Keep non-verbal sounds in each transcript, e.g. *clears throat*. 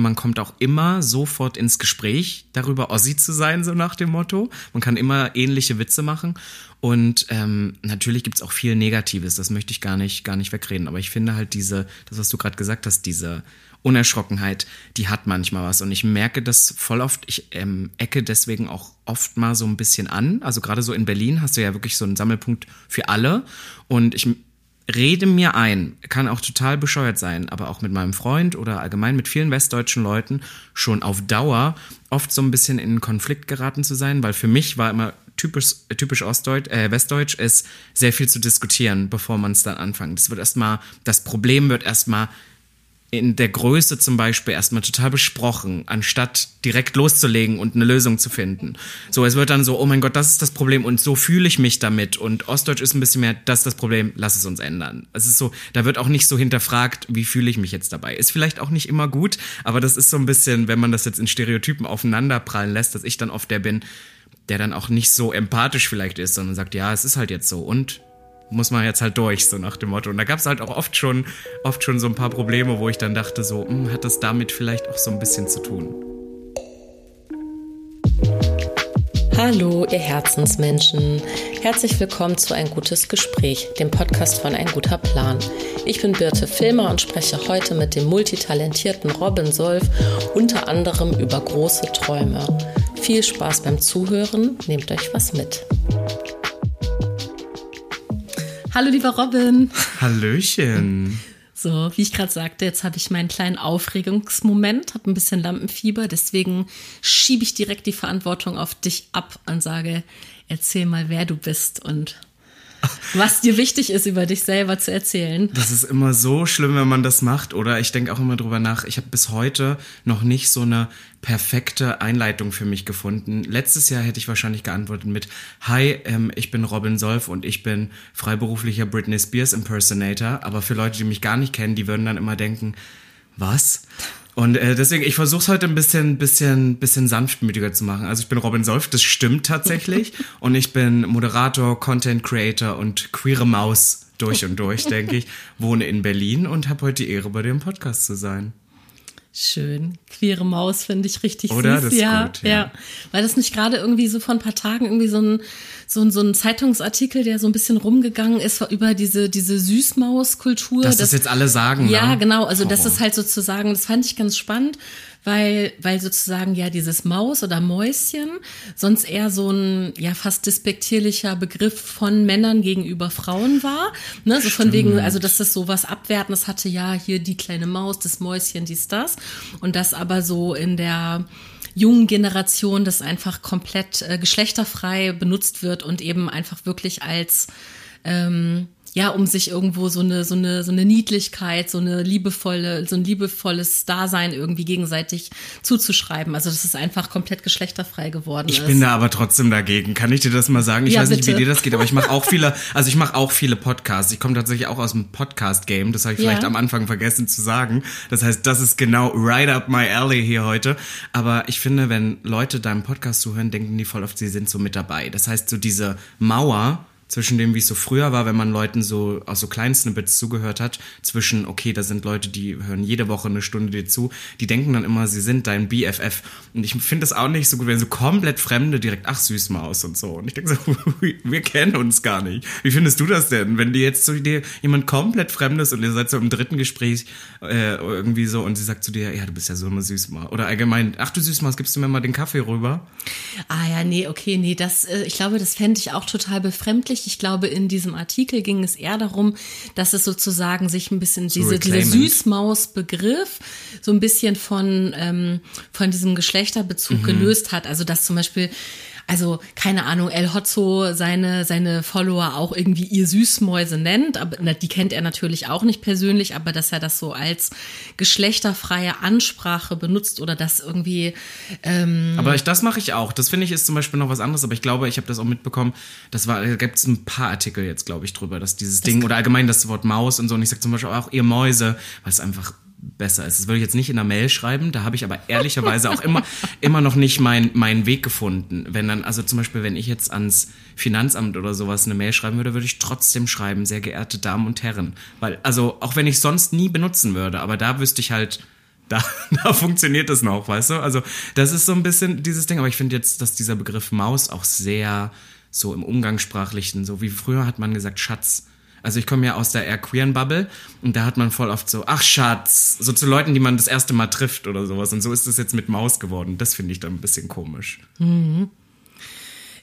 man kommt auch immer sofort ins Gespräch darüber, Ossi zu sein, so nach dem Motto. Man kann immer ähnliche Witze machen. Und ähm, natürlich gibt's auch viel Negatives, das möchte ich gar nicht, gar nicht wegreden. Aber ich finde halt diese, das, was du gerade gesagt hast, diese Unerschrockenheit, die hat manchmal was. Und ich merke das voll oft. Ich ähm, ecke deswegen auch oft mal so ein bisschen an. Also gerade so in Berlin hast du ja wirklich so einen Sammelpunkt für alle. Und ich rede mir ein, kann auch total bescheuert sein, aber auch mit meinem Freund oder allgemein mit vielen westdeutschen Leuten schon auf Dauer oft so ein bisschen in Konflikt geraten zu sein, weil für mich war immer typisch, typisch Ostdeutsch, äh, Westdeutsch ist sehr viel zu diskutieren, bevor man es dann anfängt. Das wird erstmal, das Problem wird erstmal in der Größe zum Beispiel erstmal total besprochen, anstatt direkt loszulegen und eine Lösung zu finden. So, es wird dann so, oh mein Gott, das ist das Problem und so fühle ich mich damit und Ostdeutsch ist ein bisschen mehr, das ist das Problem, lass es uns ändern. Es ist so, da wird auch nicht so hinterfragt, wie fühle ich mich jetzt dabei. Ist vielleicht auch nicht immer gut, aber das ist so ein bisschen, wenn man das jetzt in Stereotypen aufeinanderprallen lässt, dass ich dann oft der bin, der dann auch nicht so empathisch vielleicht ist, sondern sagt, ja, es ist halt jetzt so und muss man jetzt halt durch, so nach dem Motto. Und da gab es halt auch oft schon, oft schon so ein paar Probleme, wo ich dann dachte, so, hm, hat das damit vielleicht auch so ein bisschen zu tun. Hallo, ihr Herzensmenschen. Herzlich willkommen zu Ein gutes Gespräch, dem Podcast von Ein guter Plan. Ich bin Birte Filmer und spreche heute mit dem multitalentierten Robin Solf unter anderem über große Träume. Viel Spaß beim Zuhören, nehmt euch was mit. Hallo, lieber Robin. Hallöchen. So, wie ich gerade sagte, jetzt habe ich meinen kleinen Aufregungsmoment, habe ein bisschen Lampenfieber, deswegen schiebe ich direkt die Verantwortung auf dich ab und sage, erzähl mal, wer du bist und was dir wichtig ist, über dich selber zu erzählen. Das ist immer so schlimm, wenn man das macht. Oder ich denke auch immer drüber nach. Ich habe bis heute noch nicht so eine perfekte Einleitung für mich gefunden. Letztes Jahr hätte ich wahrscheinlich geantwortet mit Hi, ähm, ich bin Robin Solf und ich bin freiberuflicher Britney Spears Impersonator. Aber für Leute, die mich gar nicht kennen, die würden dann immer denken, was? Und äh, deswegen, ich versuche es heute ein bisschen, bisschen, bisschen sanftmütiger zu machen. Also ich bin Robin Solf, das stimmt tatsächlich. *laughs* und ich bin Moderator, Content Creator und queere Maus durch und durch, *laughs* denke ich. Wohne in Berlin und habe heute die Ehre, bei dem Podcast zu sein. Schön. Queere Maus finde ich richtig Oder? süß. Das ist ja, gut, ja. ja. Weil das nicht gerade irgendwie so vor ein paar Tagen irgendwie so ein, so ein, so ein Zeitungsartikel, der so ein bisschen rumgegangen ist über diese, diese Süßmaus-Kultur. Dass das, jetzt alle sagen. Ja, ne? genau. Also das Horror. ist halt sozusagen, das fand ich ganz spannend, weil, weil sozusagen ja dieses Maus oder Mäuschen sonst eher so ein ja fast despektierlicher Begriff von Männern gegenüber Frauen war. Ne? So von wegen, also dass das so was Abwertendes hatte, ja, hier die kleine Maus, das Mäuschen, dies, das. Und das aber so in der jungen Generation das einfach komplett äh, geschlechterfrei benutzt wird und eben einfach wirklich als ähm, ja, um sich irgendwo so eine, so eine, so eine Niedlichkeit, so eine liebevolle, so ein liebevolles Dasein irgendwie gegenseitig zuzuschreiben. Also, dass es einfach komplett geschlechterfrei geworden Ich ist. bin da aber trotzdem dagegen. Kann ich dir das mal sagen? Ich Ja, weiß nicht, wie bitte. dir das geht, aber ich mache auch viele, *laughs* also ich mache auch viele Podcasts. Ich komme tatsächlich auch aus dem Podcast-Game. Das habe ich Ja. vielleicht am Anfang vergessen zu sagen. Das heißt, das ist genau right up my alley hier heute. Aber ich finde, wenn Leute deinem Podcast zuhören, denken die voll oft, sie sind so mit dabei. Das heißt, so diese Mauer zwischen dem, wie es so früher war, wenn man Leuten so aus so kleinen Snippets zugehört hat, zwischen, okay, da sind Leute, die hören jede Woche eine Stunde dir zu, die denken dann immer, sie sind dein BFF. Und ich finde das auch nicht so gut, wenn so komplett Fremde direkt, ach, Süßmaus und so. Und ich denke so, *laughs* wir kennen uns gar nicht. Wie findest du das denn, wenn dir jetzt zu dir jemand komplett Fremdes und ihr seid so im dritten Gespräch äh, irgendwie so und sie sagt zu dir, ja, du bist ja so eine Süßmaus. Oder allgemein, ach du Süßmaus, gibst du mir mal den Kaffee rüber? Ah ja, nee, okay, nee, das, äh, ich glaube, das fände ich auch total befremdlich. Ich glaube, in diesem Artikel ging es eher darum, dass es sozusagen sich ein bisschen diese, dieser. Süßmaus-Begriff so ein bisschen von, ähm, von diesem Geschlechterbezug gelöst hat. Also, dass zum Beispiel also keine Ahnung, El Hotzo seine, seine Follower auch irgendwie ihr Süßmäuse nennt, aber na, die kennt er natürlich auch nicht persönlich, aber dass er das so als geschlechterfreie Ansprache benutzt oder das irgendwie ähm, Aber ich, das mache ich auch. Das finde ich ist zum Beispiel noch was anderes, aber ich glaube, ich habe das auch mitbekommen. Das war, da gibt es ein paar Artikel jetzt, glaube ich, drüber, dass dieses Ding oder allgemein das Wort Maus und so. Und ich sage zum Beispiel auch ihr Mäuse, weil es einfach besser ist. Das würde ich jetzt nicht in der Mail schreiben, da habe ich aber ehrlicherweise auch immer, immer noch nicht mein, meinen Weg gefunden. Wenn dann, also zum Beispiel, wenn ich jetzt ans Finanzamt oder sowas eine Mail schreiben würde, würde ich trotzdem schreiben, sehr geehrte Damen und Herren. Weil, also, auch wenn ich sonst nie benutzen würde, aber da wüsste ich halt, *laughs* da, da funktioniert es noch, weißt du? Also das ist so ein bisschen dieses Ding, aber ich finde jetzt, dass dieser Begriff Maus auch sehr so im Umgangssprachlichen, so wie früher hat man gesagt Schatz. Also ich komme ja aus der eher queeren Bubble und da hat man voll oft so, ach Schatz, so zu Leuten, die man das erste Mal trifft oder sowas. Und so ist es jetzt mit Maus geworden. Das finde ich dann ein bisschen komisch. Mhm.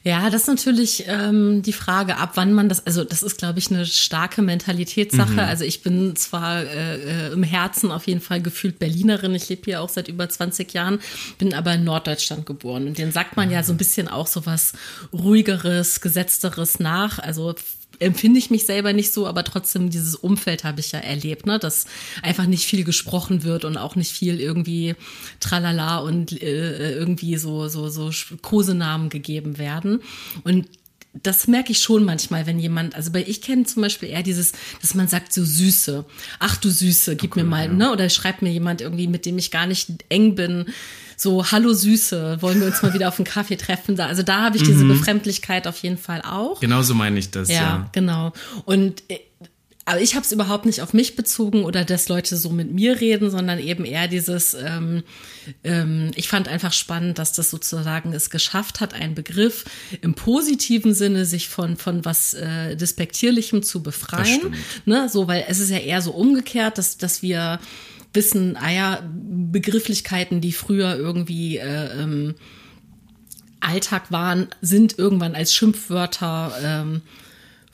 Ja, das ist natürlich ähm, die Frage, ab wann man das, also das ist, glaube ich, eine starke Mentalitätssache. Mhm. Also ich bin zwar äh, äh, im Herzen auf jeden Fall gefühlt Berlinerin, ich lebe hier auch seit über 20 Jahren, bin aber in Norddeutschland geboren. Und den sagt man ja so ein bisschen auch so was ruhigeres, gesetzteres nach. Also empfinde ich mich selber nicht so, aber trotzdem dieses Umfeld habe ich ja erlebt, ne, dass einfach nicht viel gesprochen wird und auch nicht viel irgendwie tralala und äh, irgendwie so so so Kosenamen gegeben werden. Und das merke ich schon manchmal, wenn jemand, also bei ich kenne zum Beispiel eher dieses, dass man sagt so Süße. Ach du Süße, gib okay, mir mal, ja. ne? Oder schreibt mir jemand irgendwie, mit dem ich gar nicht eng bin, so, hallo Süße, wollen wir uns mal wieder auf einen Kaffee treffen? Da, also da habe ich diese mhm. Befremdlichkeit auf jeden Fall auch. Genauso meine ich das, ja. Ja, genau. Und äh, aber ich habe es überhaupt nicht auf mich bezogen oder dass Leute so mit mir reden, sondern eben eher dieses, ähm, ähm, ich fand einfach spannend, dass das sozusagen es geschafft hat, einen Begriff im positiven Sinne sich von, von was äh, Despektierlichem zu befreien. Ne? So, weil es ist ja eher so umgekehrt, dass, dass wir wissen, ah ja, Begrifflichkeiten, die früher irgendwie äh, ähm, Alltag waren, sind irgendwann als Schimpfwörter ähm,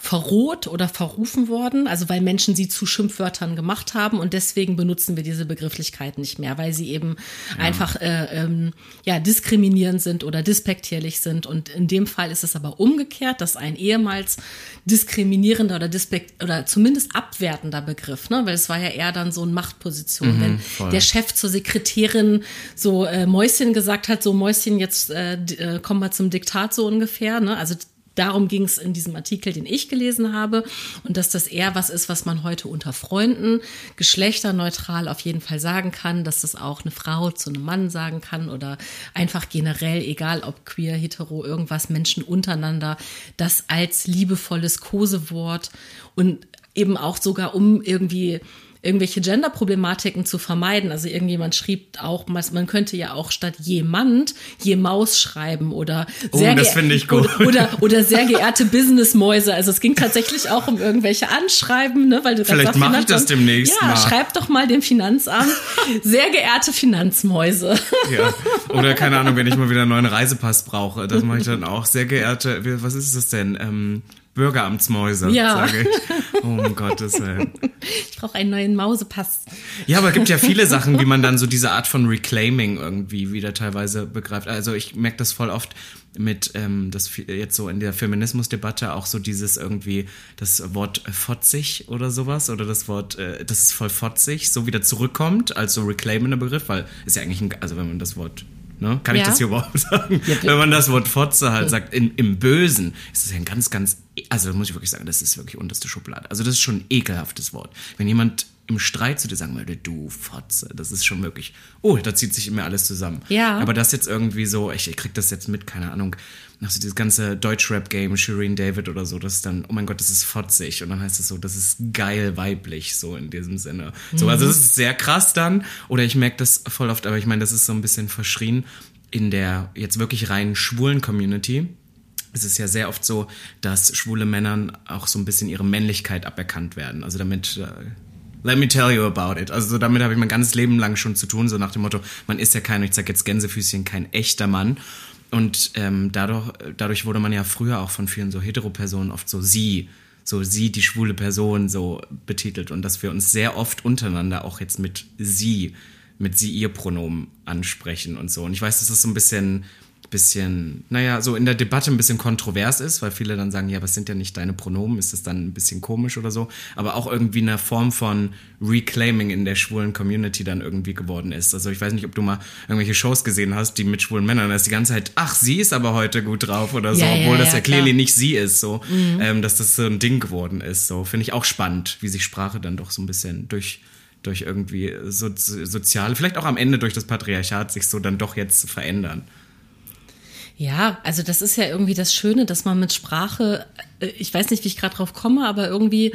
verroht oder verrufen worden, also weil Menschen sie zu Schimpfwörtern gemacht haben und deswegen benutzen wir diese Begrifflichkeit nicht mehr, weil sie eben ja. einfach äh, ähm, ja diskriminierend sind oder dispektierlich sind und in dem Fall ist es aber umgekehrt, dass ein ehemals diskriminierender oder dispekt oder zumindest abwertender Begriff, ne, weil es war ja eher dann so eine Machtposition, mhm, wenn voll. der Chef zur Sekretärin so äh, Mäuschen gesagt hat, so Mäuschen jetzt äh, äh kommen wir zum Diktat so ungefähr, ne, also Darum ging es in diesem Artikel, den ich gelesen habe. Und dass das eher was ist, was man heute unter Freunden geschlechterneutral auf jeden Fall sagen kann, dass das auch eine Frau zu einem Mann sagen kann oder einfach generell, egal ob queer, hetero, irgendwas, Menschen untereinander, das als liebevolles Kosewort und eben auch sogar um irgendwie irgendwelche Gender-Problematiken zu vermeiden. Also irgendjemand schrieb auch, man könnte ja auch statt jemand je Maus schreiben oder oh, sehr das finde ich gut. Oder, oder, sehr *laughs* geehrte Business-Mäuse. Also es ging tatsächlich auch um irgendwelche Anschreiben, ne, weil du Vielleicht mache ich das demnächst ja, mal. schreib doch mal dem Finanzamt. Sehr geehrte Finanzmäuse. Ja. Oder keine Ahnung, wenn ich mal wieder einen neuen Reisepass brauche, das mache ich dann auch. Sehr geehrte, was ist das denn? Ähm, Bürgeramtsmäuse, ja. sage ich. Oh, um *laughs* Gottes Willen. Ich brauche einen neuen Mausepass. Ja, aber es gibt ja viele Sachen, wie man dann so diese Art von Reclaiming irgendwie wieder teilweise begreift. Also ich merke das voll oft mit, ähm, das jetzt so in der Feminismusdebatte auch so dieses irgendwie, das Wort fotzig oder sowas oder das Wort, äh, das ist voll fotzig, so wieder zurückkommt als so reclaimender Begriff, weil ist ja eigentlich ein, also wenn man das Wort Ne? Kann ja. ich das hier überhaupt *laughs* sagen? Ja, Wenn man das Wort Fotze halt sagt, in, im Bösen, ist das ja ein ganz, ganz, also da muss ich wirklich sagen, das ist wirklich unterste Schublade. Also das ist schon ein ekelhaftes Wort. Wenn jemand im Streit zu dir sagen würde, du Fotze, das ist schon wirklich, oh, da zieht sich immer alles zusammen. Ja. Aber das jetzt irgendwie so, ich, ich krieg das jetzt mit, keine Ahnung, nach so dieses ganze Deutschrap-Game, Shireen David oder so, das ist dann, oh mein Gott, das ist fotzig. Und dann heißt es so, das ist geil weiblich, so in diesem Sinne. So, also das ist sehr krass dann. Oder ich merke das voll oft, aber ich meine, das ist so ein bisschen verschrien in der jetzt wirklich rein schwulen Community. Es ist ja sehr oft so, dass schwule Männern auch so ein bisschen ihre Männlichkeit aberkannt werden. Also damit, uh, let me tell you about it. Also damit habe ich mein ganzes Leben lang schon zu tun, so nach dem Motto, man ist ja kein, ich sag jetzt Gänsefüßchen, kein echter Mann. Und ähm, dadurch, dadurch wurde man ja früher auch von vielen so Heteropersonen oft so sie, so sie, die schwule Person, so betitelt. Und dass wir uns sehr oft untereinander auch jetzt mit sie, mit sie ihr Pronomen ansprechen und so. Und ich weiß, dass das so ein bisschen bisschen, naja, so in der Debatte ein bisschen kontrovers ist, weil viele dann sagen, ja, was sind ja nicht deine Pronomen? Ist das dann ein bisschen komisch oder so? Aber auch irgendwie eine Form von Reclaiming in der schwulen Community dann irgendwie geworden ist. Also ich weiß nicht, ob du mal irgendwelche Shows gesehen hast, die mit schwulen Männern, da ist die ganze Zeit, ach, sie ist aber heute gut drauf oder so, ja, obwohl ja, das ja, ja clearly nicht sie ist, so, mhm. ähm, dass das so ein Ding geworden ist. So, finde ich auch spannend, wie sich Sprache dann doch so ein bisschen durch durch irgendwie so, soziale, vielleicht auch am Ende durch das Patriarchat sich so dann doch jetzt verändern. Ja, also das ist ja irgendwie das Schöne, dass man mit Sprache, äh, ich weiß nicht, wie ich gerade drauf komme, aber irgendwie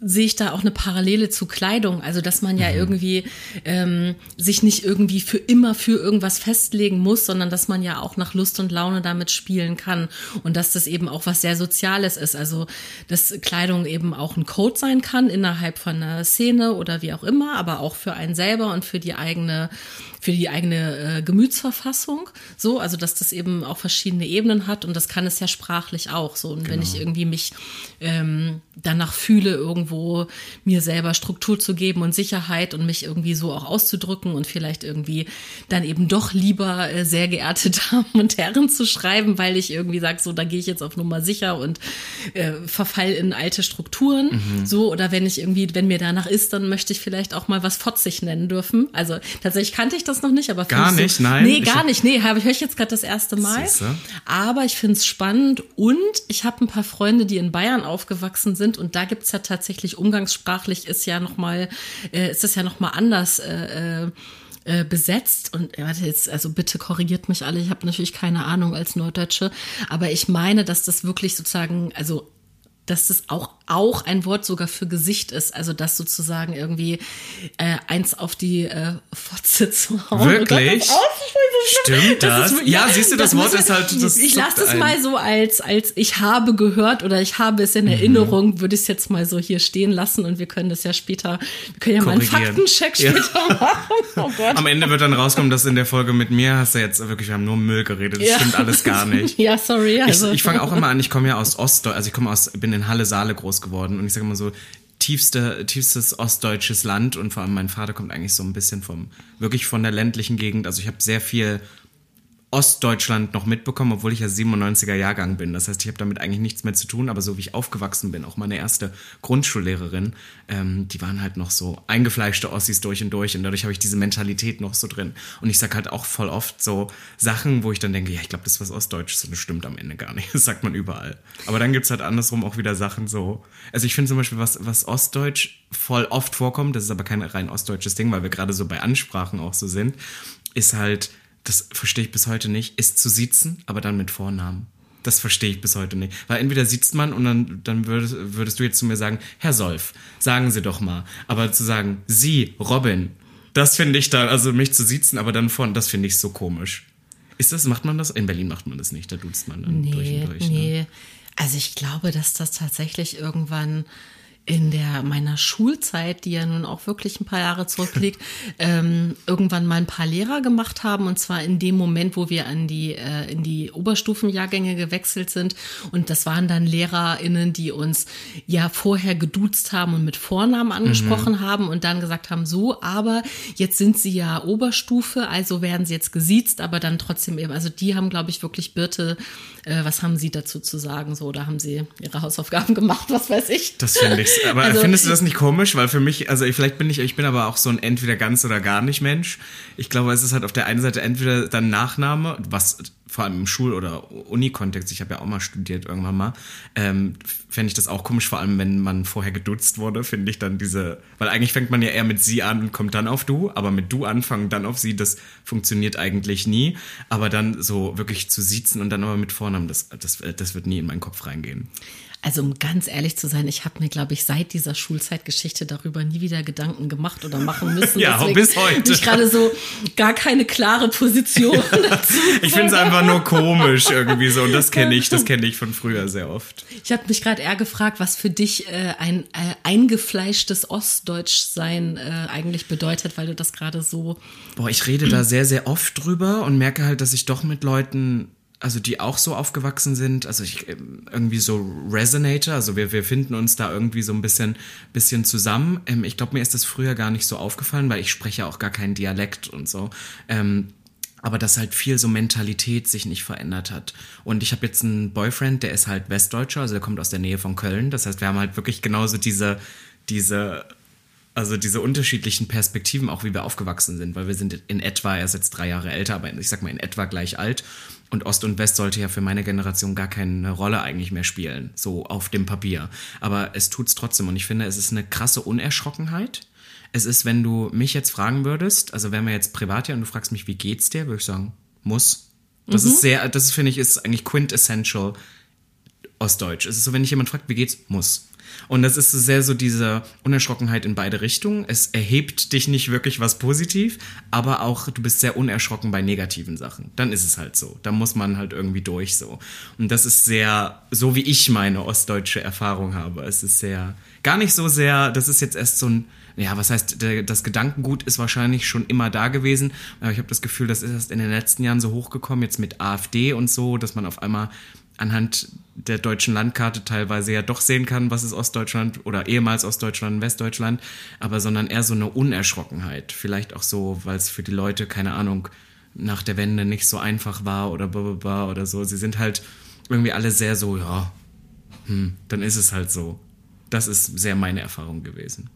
sehe ich da auch eine Parallele zu Kleidung. Also, dass man ja mhm. irgendwie ähm, sich nicht irgendwie für immer für irgendwas festlegen muss, sondern dass man ja auch nach Lust und Laune damit spielen kann. Und dass das eben auch was sehr Soziales ist. Also, dass Kleidung eben auch ein Code sein kann innerhalb von einer Szene oder wie auch immer, aber auch für einen selber und für die eigene für die eigene äh, Gemütsverfassung. So, also dass das eben auch verschiedene Ebenen hat und das kann es ja sprachlich auch. So, und genau. wenn ich genau. irgendwie mich ähm, danach fühle, irgendwo mir selber Struktur zu geben und Sicherheit und mich irgendwie so auch auszudrücken und vielleicht irgendwie dann eben doch lieber äh, sehr geehrte *laughs* Damen und Herren zu schreiben, weil ich irgendwie sage, so, da gehe ich jetzt auf Nummer sicher und äh, verfall in alte Strukturen. Mhm. So, oder wenn ich irgendwie, wenn mir danach ist, dann möchte ich vielleicht auch mal was fotzig nennen dürfen. Also tatsächlich kannte ich das noch nicht, aber gar nicht, so, nein. Nee, gar nicht. Nee, habe ich ich jetzt gerade das erste Mal. Siehste? Aber ich finde es spannend und ich habe ein paar Freunde, die in Bayern aufgewachsen sind. Und da gibt es ja tatsächlich umgangssprachlich ist ja noch mal äh, ist das ja noch mal anders äh, äh, äh besetzt. Und warte jetzt, also bitte korrigiert mich alle, ich habe natürlich keine Ahnung als Norddeutsche, aber ich meine, dass das wirklich sozusagen, also dass das auch, auch ein Wort sogar für Gesicht ist. Also das sozusagen irgendwie äh, eins auf die äh, Fotze zu hauen. Wirklich? Stimmt das? das ist, ja, siehst du, das, das Wort ist halt. Das ich lasse es mal so als, als ich habe gehört oder ich habe es in mhm. Erinnerung, mhm. würde ich es jetzt mal so hier stehen lassen und wir können das ja später, wir können ja mal einen Faktencheck später ja. *laughs* machen. Oh Gott. Am Ende wird dann rauskommen, dass in der Folge mit mir hast du jetzt wirklich, wir haben nur Müll geredet. Das ja. stimmt alles gar nicht. *laughs* ja, sorry. Also. Ich, ich fange auch immer an, ich komme ja aus Ostdeutschland, also ich komme aus, bin in Halle Saale groß geworden und ich sage immer so, tiefste, tiefstes ostdeutsches Land und vor allem mein Vater kommt eigentlich so ein bisschen vom, wirklich von der ländlichen Gegend. Also ich habe sehr viel Ostdeutschland noch mitbekommen, obwohl ich ja 97er Jahrgang bin. Das heißt, ich habe damit eigentlich nichts mehr zu tun, aber so wie ich aufgewachsen bin, auch meine erste Grundschullehrerin, ähm, die waren halt noch so eingefleischte Ossis durch und durch und dadurch habe ich diese Mentalität noch so drin. Und ich sag halt auch voll oft so Sachen, wo ich dann denke, ja, ich glaube, das ist was Ostdeutsches und das stimmt am Ende gar nicht. *laughs* Das sagt man überall. Aber dann gibt's halt andersrum auch wieder Sachen so. Also ich finde zum Beispiel, was, was Ostdeutsch voll oft vorkommt, das ist aber kein rein ostdeutsches Ding, weil wir gerade so bei Ansprachen auch so sind, ist halt das verstehe ich bis heute nicht, ist zu sitzen, aber dann mit Vornamen. Das verstehe ich bis heute nicht. Weil entweder sitzt man und dann, dann würdest, würdest du jetzt zu mir sagen, Herr Solf, sagen Sie doch mal. Aber zu sagen, Sie, Robin, das finde ich dann, also mich zu sitzen, aber dann vorne, das finde ich so komisch. Ist das, macht man das? In Berlin macht man das nicht, da duzt man dann nee, durch und durch. Ne? Nee. Ne? Also ich glaube, dass das tatsächlich irgendwann in der meiner Schulzeit, die ja nun auch wirklich ein paar Jahre zurückliegt, *laughs* ähm, irgendwann mal ein paar Lehrer gemacht haben und zwar in dem Moment, wo wir an die äh, in die Oberstufenjahrgänge gewechselt sind und das waren dann LehrerInnen, die uns ja vorher geduzt haben und mit Vornamen angesprochen mhm. haben und dann gesagt haben, so, aber jetzt sind sie ja Oberstufe, also werden sie jetzt gesiezt, aber dann trotzdem eben, also die haben, glaube ich, wirklich Birte, äh, was haben sie dazu zu sagen, so, oder haben sie ihre Hausaufgaben *laughs* gemacht, was weiß ich. Das finde ich aber also, findest du das nicht komisch? Weil für mich, also vielleicht bin ich, ich bin aber auch so ein entweder ganz oder gar nicht Mensch. Ich glaube, es ist halt auf der einen Seite entweder dann Nachname, was vor allem im Schul- oder Uni-Kontext, ich habe ja auch mal studiert irgendwann mal, ähm, fände ich das auch komisch, vor allem wenn man vorher geduzt wurde, finde ich dann diese, weil eigentlich fängt man ja eher mit sie an und kommt dann auf du, aber mit du anfangen, dann auf sie, das funktioniert eigentlich nie. Aber dann so wirklich zu siezen und dann aber mit Vornamen, das, das, das wird nie in meinen Kopf reingehen. Also um ganz ehrlich zu sein, ich habe mir, glaube ich, seit dieser Schulzeitgeschichte darüber nie wieder Gedanken gemacht oder machen müssen. *laughs* ja, Deswegen bis heute. Ich gerade so gar keine klare Position *laughs* dazu. ich finde es einfach nur komisch irgendwie so und das kenne ich, das kenne ich von früher sehr oft. Ich habe mich gerade eher gefragt, was für dich äh, ein äh, eingefleischtes Ostdeutschsein äh, eigentlich bedeutet, weil du das gerade so. Boah, ich rede da sehr, sehr oft drüber und merke halt, dass ich doch mit Leuten also die auch so aufgewachsen sind, also ich ähm, irgendwie so Resonator, also wir, wir finden uns da irgendwie so ein bisschen, bisschen zusammen. Ähm, ich glaube, mir ist das früher gar nicht so aufgefallen, weil ich spreche auch gar keinen Dialekt und so. Ähm, aber dass halt viel so Mentalität sich nicht verändert hat. Und ich habe jetzt einen Boyfriend, der ist halt Westdeutscher, also der kommt aus der Nähe von Köln. Das heißt, wir haben halt wirklich genauso diese, diese also diese unterschiedlichen Perspektiven, auch wie wir aufgewachsen sind, weil wir sind in etwa, er ist jetzt drei Jahre älter, aber ich sag mal in etwa gleich alt. Und Ost und West sollte ja für meine Generation gar keine Rolle eigentlich mehr spielen, so auf dem Papier. Aber es tut's trotzdem und ich finde, es ist eine krasse Unerschrockenheit. Es ist, wenn du mich jetzt fragen würdest, also wenn wir jetzt privat hier und du fragst mich, wie geht's dir, würde ich sagen, muss. Das mhm. ist sehr, das finde ich ist eigentlich quintessential Ostdeutsch. Es ist so, wenn ich jemand fragt, wie geht's, muss. Und das ist so sehr so diese Unerschrockenheit in beide Richtungen. Es erhebt dich nicht wirklich was positiv, aber auch du bist sehr unerschrocken bei negativen Sachen. Dann ist es halt so. Da muss man halt irgendwie durch so. Und das ist sehr, so wie ich meine ostdeutsche Erfahrung habe. Es ist sehr, gar nicht so sehr, das ist jetzt erst so ein, ja, was heißt, das Gedankengut ist wahrscheinlich schon immer da gewesen, aber ich habe das Gefühl, das ist erst in den letzten Jahren so hochgekommen, jetzt mit AfD und so, dass man auf einmal anhand der deutschen Landkarte teilweise ja doch sehen kann, was ist Ostdeutschland oder ehemals Ostdeutschland, Westdeutschland, aber sondern eher so eine Unerschrockenheit. Vielleicht auch so, weil es für die Leute, keine Ahnung, nach der Wende nicht so einfach war oder blablabla oder so. Sie sind halt irgendwie alle sehr so, ja, hm, dann ist es halt so. Das ist sehr meine Erfahrung gewesen.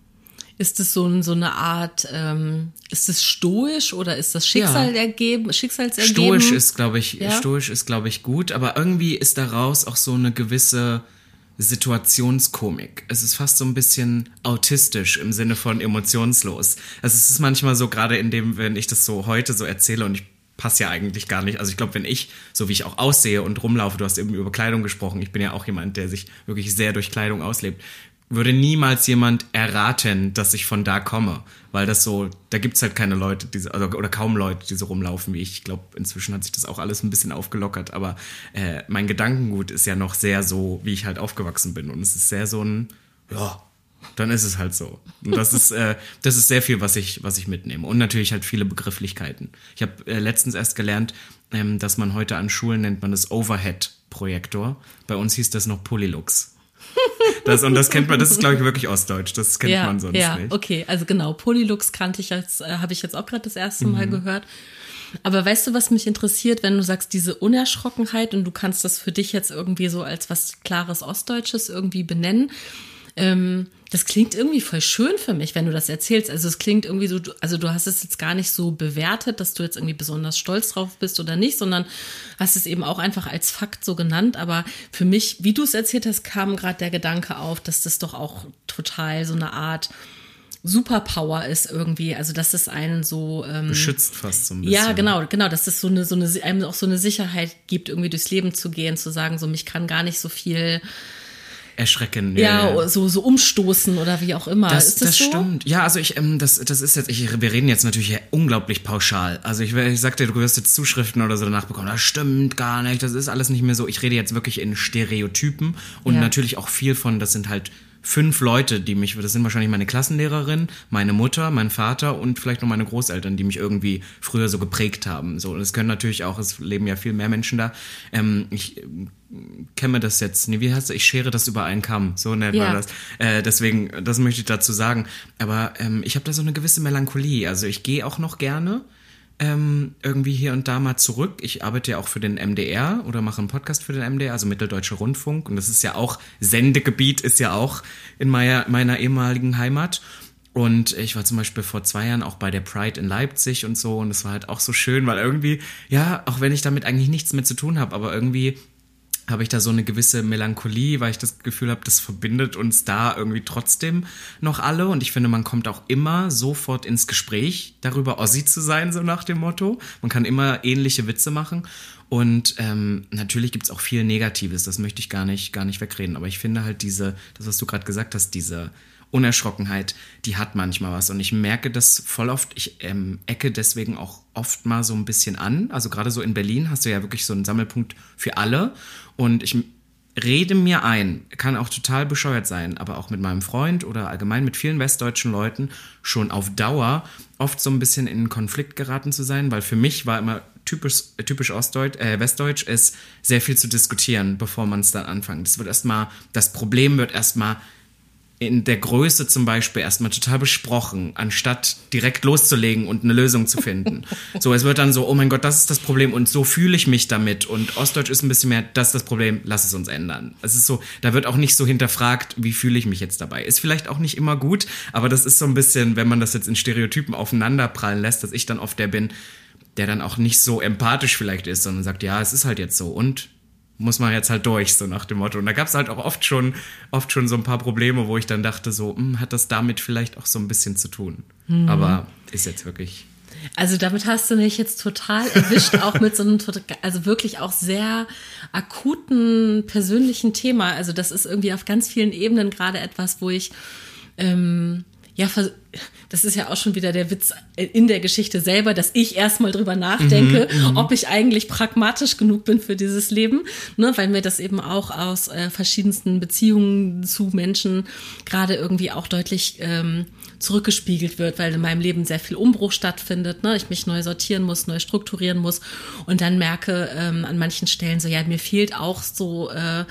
Ist es so, so eine Art, ähm, ist es stoisch oder ist das Schicksal ja. ergeben, Schicksalsergeben? Stoisch ist, glaube ich, ja? stoisch ist, glaube ich, gut, aber irgendwie ist daraus auch so eine gewisse Situationskomik. Es ist fast so ein bisschen autistisch im Sinne von emotionslos. Also es ist manchmal so, gerade in dem, wenn ich das so heute so erzähle und ich passe ja eigentlich gar nicht. Also ich glaube, wenn ich, so wie ich auch aussehe und rumlaufe, du hast eben über Kleidung gesprochen, ich bin ja auch jemand, der sich wirklich sehr durch Kleidung auslebt würde niemals jemand erraten, dass ich von da komme. Weil das so, da gibt's halt keine Leute, die, also, oder kaum Leute, die so rumlaufen wie ich. Ich glaube, inzwischen hat sich das auch alles ein bisschen aufgelockert, aber äh, mein Gedankengut ist ja noch sehr so, wie ich halt aufgewachsen bin. Und es ist sehr so ein, ja, dann ist es halt so. Und das ist, äh, das ist sehr viel, was ich, was ich mitnehme. Und natürlich halt viele Begrifflichkeiten. Ich habe äh, letztens erst gelernt, ähm, dass man heute an Schulen nennt man das Overhead-Projektor. Bei uns hieß das noch Polylux. Das, und das kennt man, das ist, glaube ich, wirklich Ostdeutsch. Das kennt ja, man sonst ja, nicht. Okay, also genau, Polylux kannte ich als, äh, habe ich jetzt auch gerade das erste Mal mhm. gehört. Aber weißt du, was mich interessiert, wenn du sagst, diese Unerschrockenheit und du kannst das für dich jetzt irgendwie so als was klares Ostdeutsches irgendwie benennen. Ähm, das klingt irgendwie voll schön für mich, wenn du das erzählst. Also es klingt irgendwie so, also du hast es jetzt gar nicht so bewertet, dass du jetzt irgendwie besonders stolz drauf bist oder nicht, sondern hast es eben auch einfach als Fakt so genannt. Aber für mich, wie du es erzählt hast, kam gerade der Gedanke auf, dass das doch auch total so eine Art Superpower ist irgendwie, also dass es einen so ähm, beschützt fast so ein bisschen. Ja, genau, genau, dass es so eine so eine einem auch so eine Sicherheit gibt, irgendwie durchs Leben zu gehen, zu sagen, so mich kann gar nicht so viel erschrecken. Ja, ja, so, so umstoßen oder wie auch immer. Das, ist das, das so? stimmt. Ja, also ich, ähm, das, das ist jetzt, ich, wir reden jetzt natürlich unglaublich pauschal. Also ich, ich sagte, du wirst jetzt Zuschriften oder so danach bekommen, das stimmt gar nicht, das ist alles nicht mehr so. Ich rede jetzt wirklich in Stereotypen und ja. natürlich auch viel von, das sind halt fünf Leute, die mich, das sind wahrscheinlich meine Klassenlehrerin, meine Mutter, mein Vater und vielleicht noch meine Großeltern, die mich irgendwie früher so geprägt haben. So, und es können natürlich auch, es leben ja viel mehr Menschen da. Ähm, ich äh, kenne das jetzt, nee, wie heißt das? Ich schere das über einen Kamm, so nennt ja. man das. Äh, deswegen, das möchte ich dazu sagen. Aber ähm, ich habe da so eine gewisse Melancholie. Also ich gehe auch noch gerne ähm, irgendwie hier und da mal zurück. Ich arbeite ja auch für den MDR oder mache einen Podcast für den MDR, also Mitteldeutsche Rundfunk. Und das ist ja auch, Sendegebiet ist ja auch in meiner, meiner ehemaligen Heimat. Und ich war zum Beispiel vor zwei Jahren auch bei der Pride in Leipzig und so. Und es war halt auch so schön, weil irgendwie, ja, auch wenn ich damit eigentlich nichts mehr zu tun habe, aber irgendwie habe ich da so eine gewisse Melancholie, weil ich das Gefühl habe, das verbindet uns da irgendwie trotzdem noch alle. Und ich finde, man kommt auch immer sofort ins Gespräch darüber, Ossi zu sein, so nach dem Motto. Man kann immer ähnliche Witze machen. Und ähm, natürlich gibt's auch viel Negatives, das möchte ich gar nicht, gar nicht wegreden. Aber ich finde halt diese, das, was du gerade gesagt hast, diese Unerschrockenheit, die hat manchmal was. Und ich merke das voll oft. Ich ähm, ecke deswegen auch oft mal so ein bisschen an. Also gerade so in Berlin hast du ja wirklich so einen Sammelpunkt für alle. Und ich rede mir ein, kann auch total bescheuert sein, aber auch mit meinem Freund oder allgemein mit vielen westdeutschen Leuten schon auf Dauer oft so ein bisschen in Konflikt geraten zu sein, weil für mich war immer typisch, typisch Ostdeutsch, äh, Westdeutsch ist sehr viel zu diskutieren, bevor man es dann anfängt. Das wird erstmal, das Problem wird erstmal in der Größe zum Beispiel erstmal total besprochen, anstatt direkt loszulegen und eine Lösung zu finden. *laughs* so, es wird dann so, oh mein Gott, das ist das Problem und so fühle ich mich damit und Ostdeutsch ist ein bisschen mehr, das ist das Problem, lass es uns ändern. Es ist so, da wird auch nicht so hinterfragt, wie fühle ich mich jetzt dabei. Ist vielleicht auch nicht immer gut, aber das ist so ein bisschen, wenn man das jetzt in Stereotypen aufeinanderprallen lässt, dass ich dann oft der bin, der dann auch nicht so empathisch vielleicht ist, sondern sagt, ja, es ist halt jetzt so und muss man jetzt halt durch, so nach dem Motto. Und da gab es halt auch oft schon, oft schon so ein paar Probleme, wo ich dann dachte, so, hm, hat das damit vielleicht auch so ein bisschen zu tun. Mhm. Aber ist jetzt wirklich Also damit hast du mich jetzt total erwischt, auch mit so einem, also wirklich auch sehr akuten persönlichen Thema. Also das ist irgendwie auf ganz vielen Ebenen gerade etwas, wo ich ähm, ja, das ist ja auch schon wieder der Witz in der Geschichte selber, dass ich erstmal drüber nachdenke, mhm, mhm, ob ich eigentlich pragmatisch genug bin für dieses Leben, ne, weil mir das eben auch aus äh, verschiedensten Beziehungen zu Menschen gerade irgendwie auch deutlich ähm, zurückgespiegelt wird, weil in meinem Leben sehr viel Umbruch stattfindet, ne, ich mich neu sortieren muss, neu strukturieren muss und dann merke ähm, an manchen Stellen so, ja, mir fehlt auch so äh,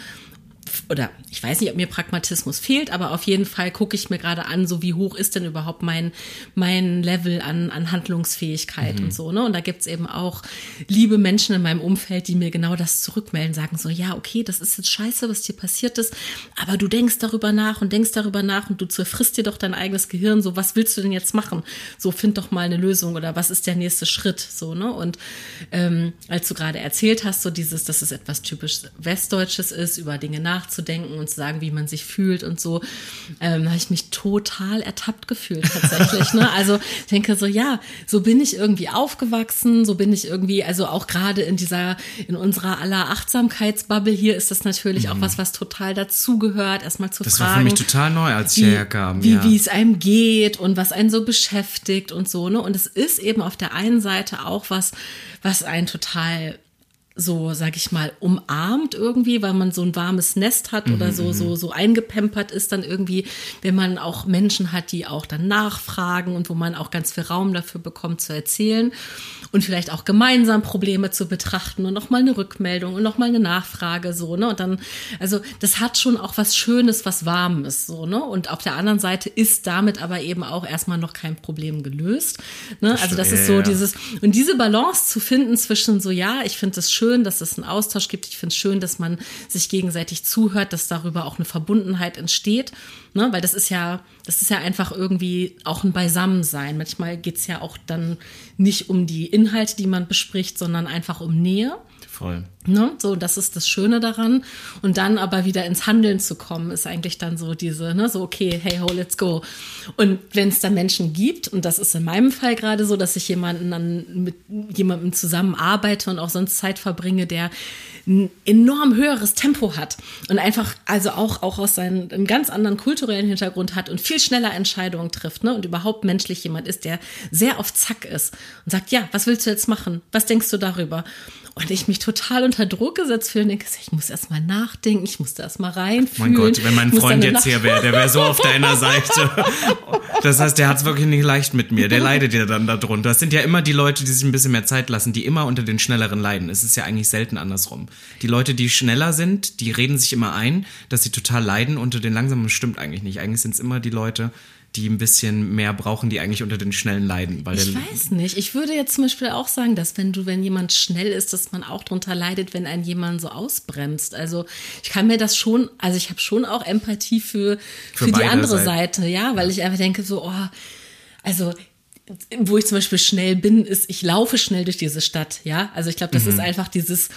oder ich weiß nicht, ob mir Pragmatismus fehlt, aber auf jeden Fall gucke ich mir gerade an, so wie hoch ist denn überhaupt mein, mein Level an, an Handlungsfähigkeit mhm. und so, ne? Und da gibt's eben auch liebe Menschen in meinem Umfeld, die mir genau das zurückmelden, sagen so, ja, okay, das ist jetzt scheiße, was dir passiert ist, aber du denkst darüber nach und denkst darüber nach und du zerfrisst dir doch dein eigenes Gehirn, so, was willst du denn jetzt machen? So, find doch mal eine Lösung oder was ist der nächste Schritt, so, ne? Und ähm, als du gerade erzählt hast, so dieses, dass es etwas typisch Westdeutsches ist, über Dinge nach nachzudenken und zu sagen, wie man sich fühlt und so, ähm, habe ich mich total ertappt gefühlt tatsächlich. ne? Also ich denke so, ja, so bin ich irgendwie aufgewachsen, so bin ich irgendwie, also auch gerade in dieser, in unserer aller Achtsamkeitsbubble hier ist das natürlich mhm. auch was, was total dazugehört, erstmal zu das fragen. Das war für mich total neu, als ich hierher kam. Wie, ja. wie es einem geht und was einen so beschäftigt und so, ne? Und es ist eben auf der einen Seite auch was, was einen total so, sag ich mal, umarmt irgendwie, weil man so ein warmes Nest hat oder so, so, mhm. so eingepempert ist dann irgendwie, wenn man auch Menschen hat, die auch dann nachfragen und wo man auch ganz viel Raum dafür bekommt zu erzählen und vielleicht auch gemeinsam Probleme zu betrachten und nochmal eine Rückmeldung und nochmal eine Nachfrage, so, ne, und dann, also, das hat schon auch was Schönes, was Warmes, so, ne, und auf der anderen Seite ist damit aber eben auch erstmal noch kein Problem gelöst, ne, also das ist so dieses, und diese Balance zu finden zwischen so, ja, ich finde es schön, dass es einen Austausch gibt. Ich finde es schön, dass man sich gegenseitig zuhört, dass darüber auch eine Verbundenheit entsteht. Ne? Weil das ist ja, das ist ja einfach irgendwie auch ein Beisammensein. Manchmal geht es ja auch dann nicht um die Inhalte, die man bespricht, sondern einfach um Nähe. Voll. Ne? So, das ist das Schöne daran. Und dann aber wieder ins Handeln zu kommen, ist eigentlich dann so diese, ne, so, okay, hey ho, let's go. Und wenn es da Menschen gibt, und das ist in meinem Fall gerade so, dass ich jemanden dann mit jemandem zusammenarbeite und auch sonst Zeit verbringe, der ein enorm höheres Tempo hat und einfach, also auch, auch aus seinem einem ganz anderen kulturellen Hintergrund hat und viel schneller Entscheidungen trifft, ne, und überhaupt menschlich jemand ist, der sehr auf Zack ist und sagt, ja, was willst du jetzt machen? Was denkst du darüber? Und ich mich total unter Druck gesetzt fühle und denke, ich muss erst mal nachdenken, ich muss da erst mal reinfühlen. Mein Gott, wenn mein Freund jetzt hier wäre, der wäre so auf deiner Seite. *laughs* Das heißt, der hat es wirklich nicht leicht mit mir. Der leidet ja dann darunter. Das sind ja immer die Leute, die sich ein bisschen mehr Zeit lassen, die immer unter den Schnelleren leiden. Es ist ja eigentlich selten andersrum. Die Leute, die schneller sind, die reden sich immer ein, dass sie total leiden unter den Langsamen. Das stimmt eigentlich nicht. Eigentlich sind es immer die Leute, die ein bisschen mehr brauchen, die eigentlich unter den Schnellen leiden. Weil ich weiß nicht. Ich würde jetzt zum Beispiel auch sagen, dass wenn du, wenn jemand schnell ist, dass man auch darunter leidet, wenn ein jemand so ausbremst. Also ich kann mir das schon, also ich habe schon auch Empathie für, für, für die andere Seite. Seite, ja, weil ich einfach denke so, oh, also wo ich zum Beispiel schnell bin, ist, ich laufe schnell durch diese Stadt, ja. Also ich glaube, das mhm. ist einfach dieses,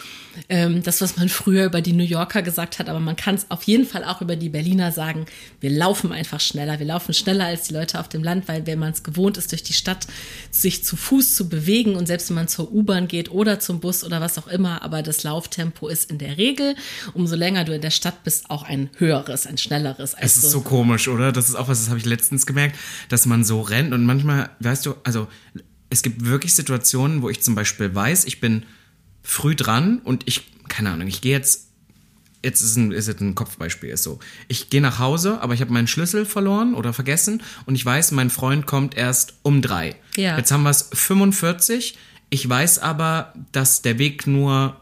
ähm, das, was man früher über die New Yorker gesagt hat, aber man kann es auf jeden Fall auch über die Berliner sagen. Wir laufen einfach schneller. Wir laufen schneller als die Leute auf dem Land, weil wenn man es gewohnt ist, durch die Stadt sich zu Fuß zu bewegen und selbst wenn man zur U-Bahn geht oder zum Bus oder was auch immer, aber das Lauftempo ist in der Regel, umso länger du in der Stadt bist, auch ein höheres, ein schnelleres. es ist so, so komisch, oder? Das ist auch was, das habe ich letztens gemerkt, dass man so rennt und manchmal, weißt du, also es gibt wirklich Situationen, wo ich zum Beispiel weiß, ich bin früh dran und ich, keine Ahnung, ich gehe jetzt, jetzt ist, ein, ist jetzt ein Kopfbeispiel, ist so. Ich gehe nach Hause, aber ich habe meinen Schlüssel verloren oder vergessen und ich weiß, mein Freund kommt erst um drei. Ja. Jetzt haben wir es 45. Ich weiß aber, dass der Weg nur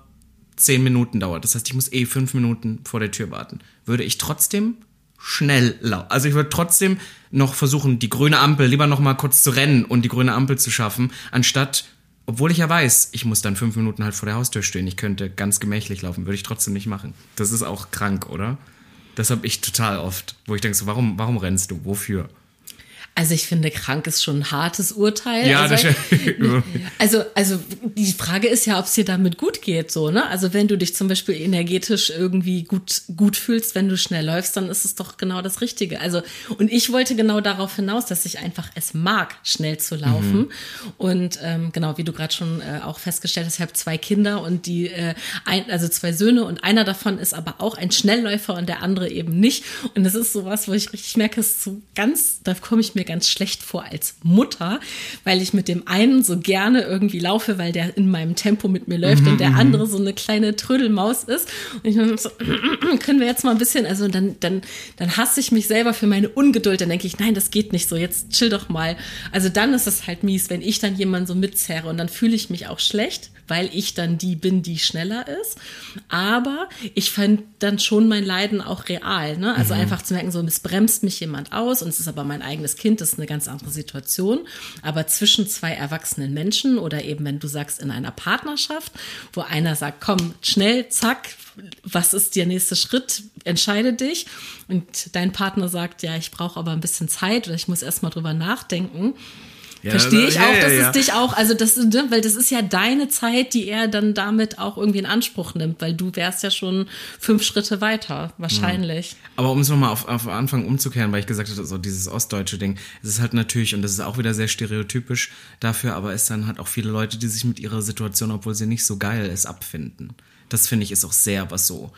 zehn Minuten dauert. Das heißt, ich muss eh fünf Minuten vor der Tür warten. Würde ich trotzdem schnell laufen. Also ich würde trotzdem noch versuchen, die grüne Ampel lieber noch mal kurz zu rennen und die grüne Ampel zu schaffen, anstatt obwohl ich ja weiß, ich muss dann fünf Minuten halt vor der Haustür stehen. Ich könnte ganz gemächlich laufen, würde ich trotzdem nicht machen. Das ist auch krank, oder? Das habe ich total oft, wo ich denke so, warum, warum rennst du? Wofür? Also ich finde, krank ist schon ein hartes Urteil. Ja, also, das *laughs* also, also die Frage ist ja, ob es dir damit gut geht, so, ne? Also wenn du dich zum Beispiel energetisch irgendwie gut, gut fühlst, wenn du schnell läufst, dann ist es doch genau das Richtige. Also, und ich wollte genau darauf hinaus, dass ich einfach es mag, schnell zu laufen. Mhm. Und ähm, genau, wie du gerade schon äh, auch festgestellt hast, ich habe zwei Kinder und die, äh, ein, also zwei Söhne und einer davon ist aber auch ein Schnellläufer und der andere eben nicht. Und das ist sowas, wo ich richtig merke, es ist so ganz, da komme ich mir ganz schlecht vor als Mutter, weil ich mit dem einen so gerne irgendwie laufe, weil der in meinem Tempo mit mir läuft mhm, und der mhm. andere so eine kleine Trödelmaus ist. Und ich dann so, *clears throat* können wir jetzt mal ein bisschen, also dann, dann, dann hasse ich mich selber für meine Ungeduld. Dann denke ich, nein, das geht nicht so, jetzt chill doch mal. Also dann ist es halt mies, wenn ich dann jemanden so mitzerre und dann fühle ich mich auch schlecht weil ich dann die bin, die schneller ist. Aber ich fand dann schon mein Leiden auch real. Ne? Also mhm. einfach zu merken, so, es bremst mich jemand aus und es ist aber mein eigenes Kind, das ist eine ganz andere Situation. Aber zwischen zwei erwachsenen Menschen oder eben, wenn du sagst, in einer Partnerschaft, wo einer sagt, komm, schnell, zack, was ist der nächste Schritt? Entscheide dich. Und dein Partner sagt, ja, ich brauche aber ein bisschen Zeit oder ich muss erst mal drüber nachdenken ja, Verstehe ich auch, dass ja, es dich auch, also das, ne, weil das ist ja deine Zeit, die er dann damit auch irgendwie in Anspruch nimmt, weil du wärst ja schon fünf Schritte weiter, wahrscheinlich. Aber um es nochmal auf, auf Anfang umzukehren, weil ich gesagt habe, so dieses ostdeutsche Ding, es ist halt natürlich, und das ist auch wieder sehr stereotypisch dafür, aber es dann halt auch viele Leute, die sich mit ihrer Situation, obwohl sie nicht so geil ist, abfinden. Das finde ich ist auch sehr was so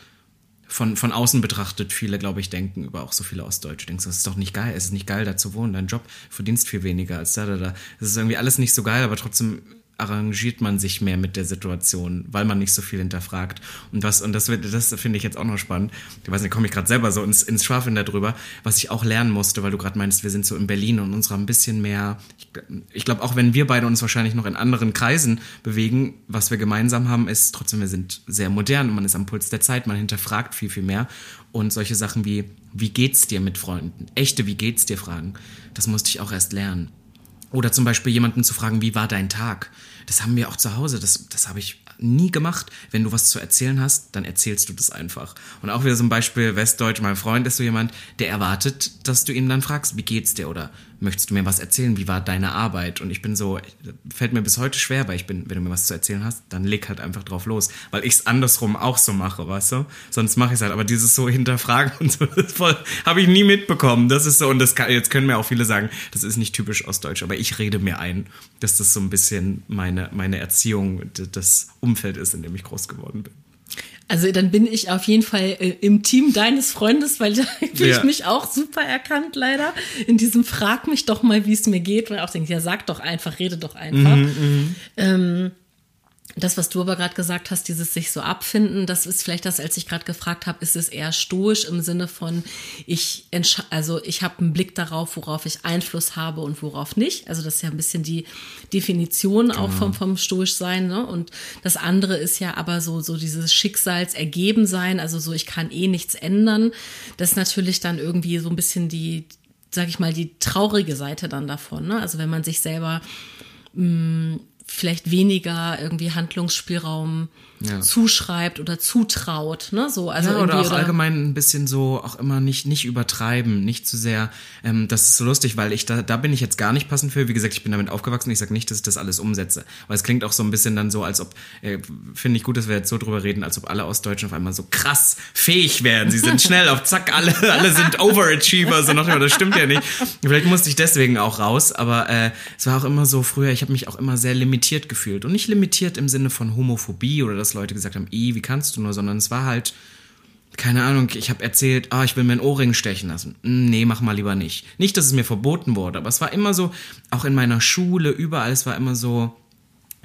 von, von außen betrachtet viele, glaube ich, denken über auch so viele Ostdeutsche. Denkst, das ist doch nicht geil, es ist nicht geil, da zu wohnen, dein Job verdienst viel weniger als da, da, da. Das ist irgendwie alles nicht so geil, aber trotzdem arrangiert man sich mehr mit der Situation, weil man nicht so viel hinterfragt. Und was, und das, das finde ich jetzt auch noch spannend. Ich weiß nicht, komme ich gerade selber so ins, ins Schwafeln darüber, was ich auch lernen musste, weil du gerade meinst, wir sind so in Berlin und uns ein bisschen mehr, ich, ich glaube, auch wenn wir beide uns wahrscheinlich noch in anderen Kreisen bewegen, was wir gemeinsam haben, ist trotzdem, wir sind sehr modern und man ist am Puls der Zeit, man hinterfragt viel, viel mehr. Und solche Sachen wie, wie geht's dir mit Freunden? Echte, wie geht's dir Fragen, das musste ich auch erst lernen. Oder zum Beispiel jemanden zu fragen, wie war dein Tag? Das haben wir auch zu Hause. Das, das habe ich nie gemacht. Wenn du was zu erzählen hast, dann erzählst du das einfach. Und auch wieder ein Beispiel Westdeutsch. Mein Freund ist so jemand, der erwartet, dass du ihn dann fragst, wie geht's dir? Oder möchtest du mir was erzählen? Wie war deine Arbeit? Und ich bin so, fällt mir bis heute schwer, weil ich bin, wenn du mir was zu erzählen hast, dann leg halt einfach drauf los. Weil ich es andersrum auch so mache, weißt du? Sonst mache ich es halt. Aber dieses so hinterfragen *laughs* und so, das habe ich nie mitbekommen. Das ist so, und das kann, jetzt können mir auch viele sagen, das ist nicht typisch ostdeutsch, aber ich rede mir ein, dass das so ein bisschen meine, meine Erziehung, das Umfeld ist, in dem ich groß geworden bin. Also dann bin ich auf jeden Fall äh, im Team deines Freundes, weil *laughs* da fühle ja. ich mich auch super erkannt leider. In diesem Frag mich doch mal, wie es mir geht, weil auch denke, ja sag doch einfach, rede doch einfach. Mhm, mhm. ähm, das, was du aber gerade gesagt hast, dieses sich so abfinden, das ist vielleicht das, als ich gerade gefragt habe, ist es eher stoisch im Sinne von, ich also ich habe einen Blick darauf, worauf ich Einfluss habe und worauf nicht. Also das ist ja ein bisschen die Definition auch genau. vom, vom stoisch sein. Ne? Und das andere ist ja aber so, so dieses Schicksalsergeben sein, also so, ich kann eh nichts ändern. Das ist natürlich dann irgendwie so ein bisschen die, sag ich mal, die traurige Seite dann davon. Ne? Also wenn man sich selber mh, mm, vielleicht weniger irgendwie Handlungsspielraum ja. zuschreibt oder zutraut, ne? So, also ja, oder auch oder allgemein ein bisschen so auch immer nicht nicht übertreiben, nicht zu sehr. Ähm, das ist so lustig, weil ich da da bin ich jetzt gar nicht passend für. Wie gesagt, ich bin damit aufgewachsen. Ich sage nicht, dass ich das alles umsetze, weil es klingt auch so ein bisschen dann so, als ob äh, finde ich gut, dass wir jetzt so drüber reden, als ob alle Ostdeutschen auf einmal so krass fähig werden. Sie sind *laughs* schnell auf Zack, alle alle sind Overachiever, so noch immer. Das stimmt ja nicht. Vielleicht musste ich deswegen auch raus, aber äh, es war auch immer so früher. Ich habe mich auch immer sehr limitiert gefühlt und nicht limitiert im Sinne von Homophobie oder das Leute gesagt haben, wie kannst du nur, sondern es war halt, keine Ahnung, ich habe erzählt, ah, ich will mir einen Ohrring stechen lassen. Hm, nee, mach mal lieber nicht. Nicht, dass es mir verboten wurde, aber es war immer so, auch in meiner Schule, überall, es war immer so,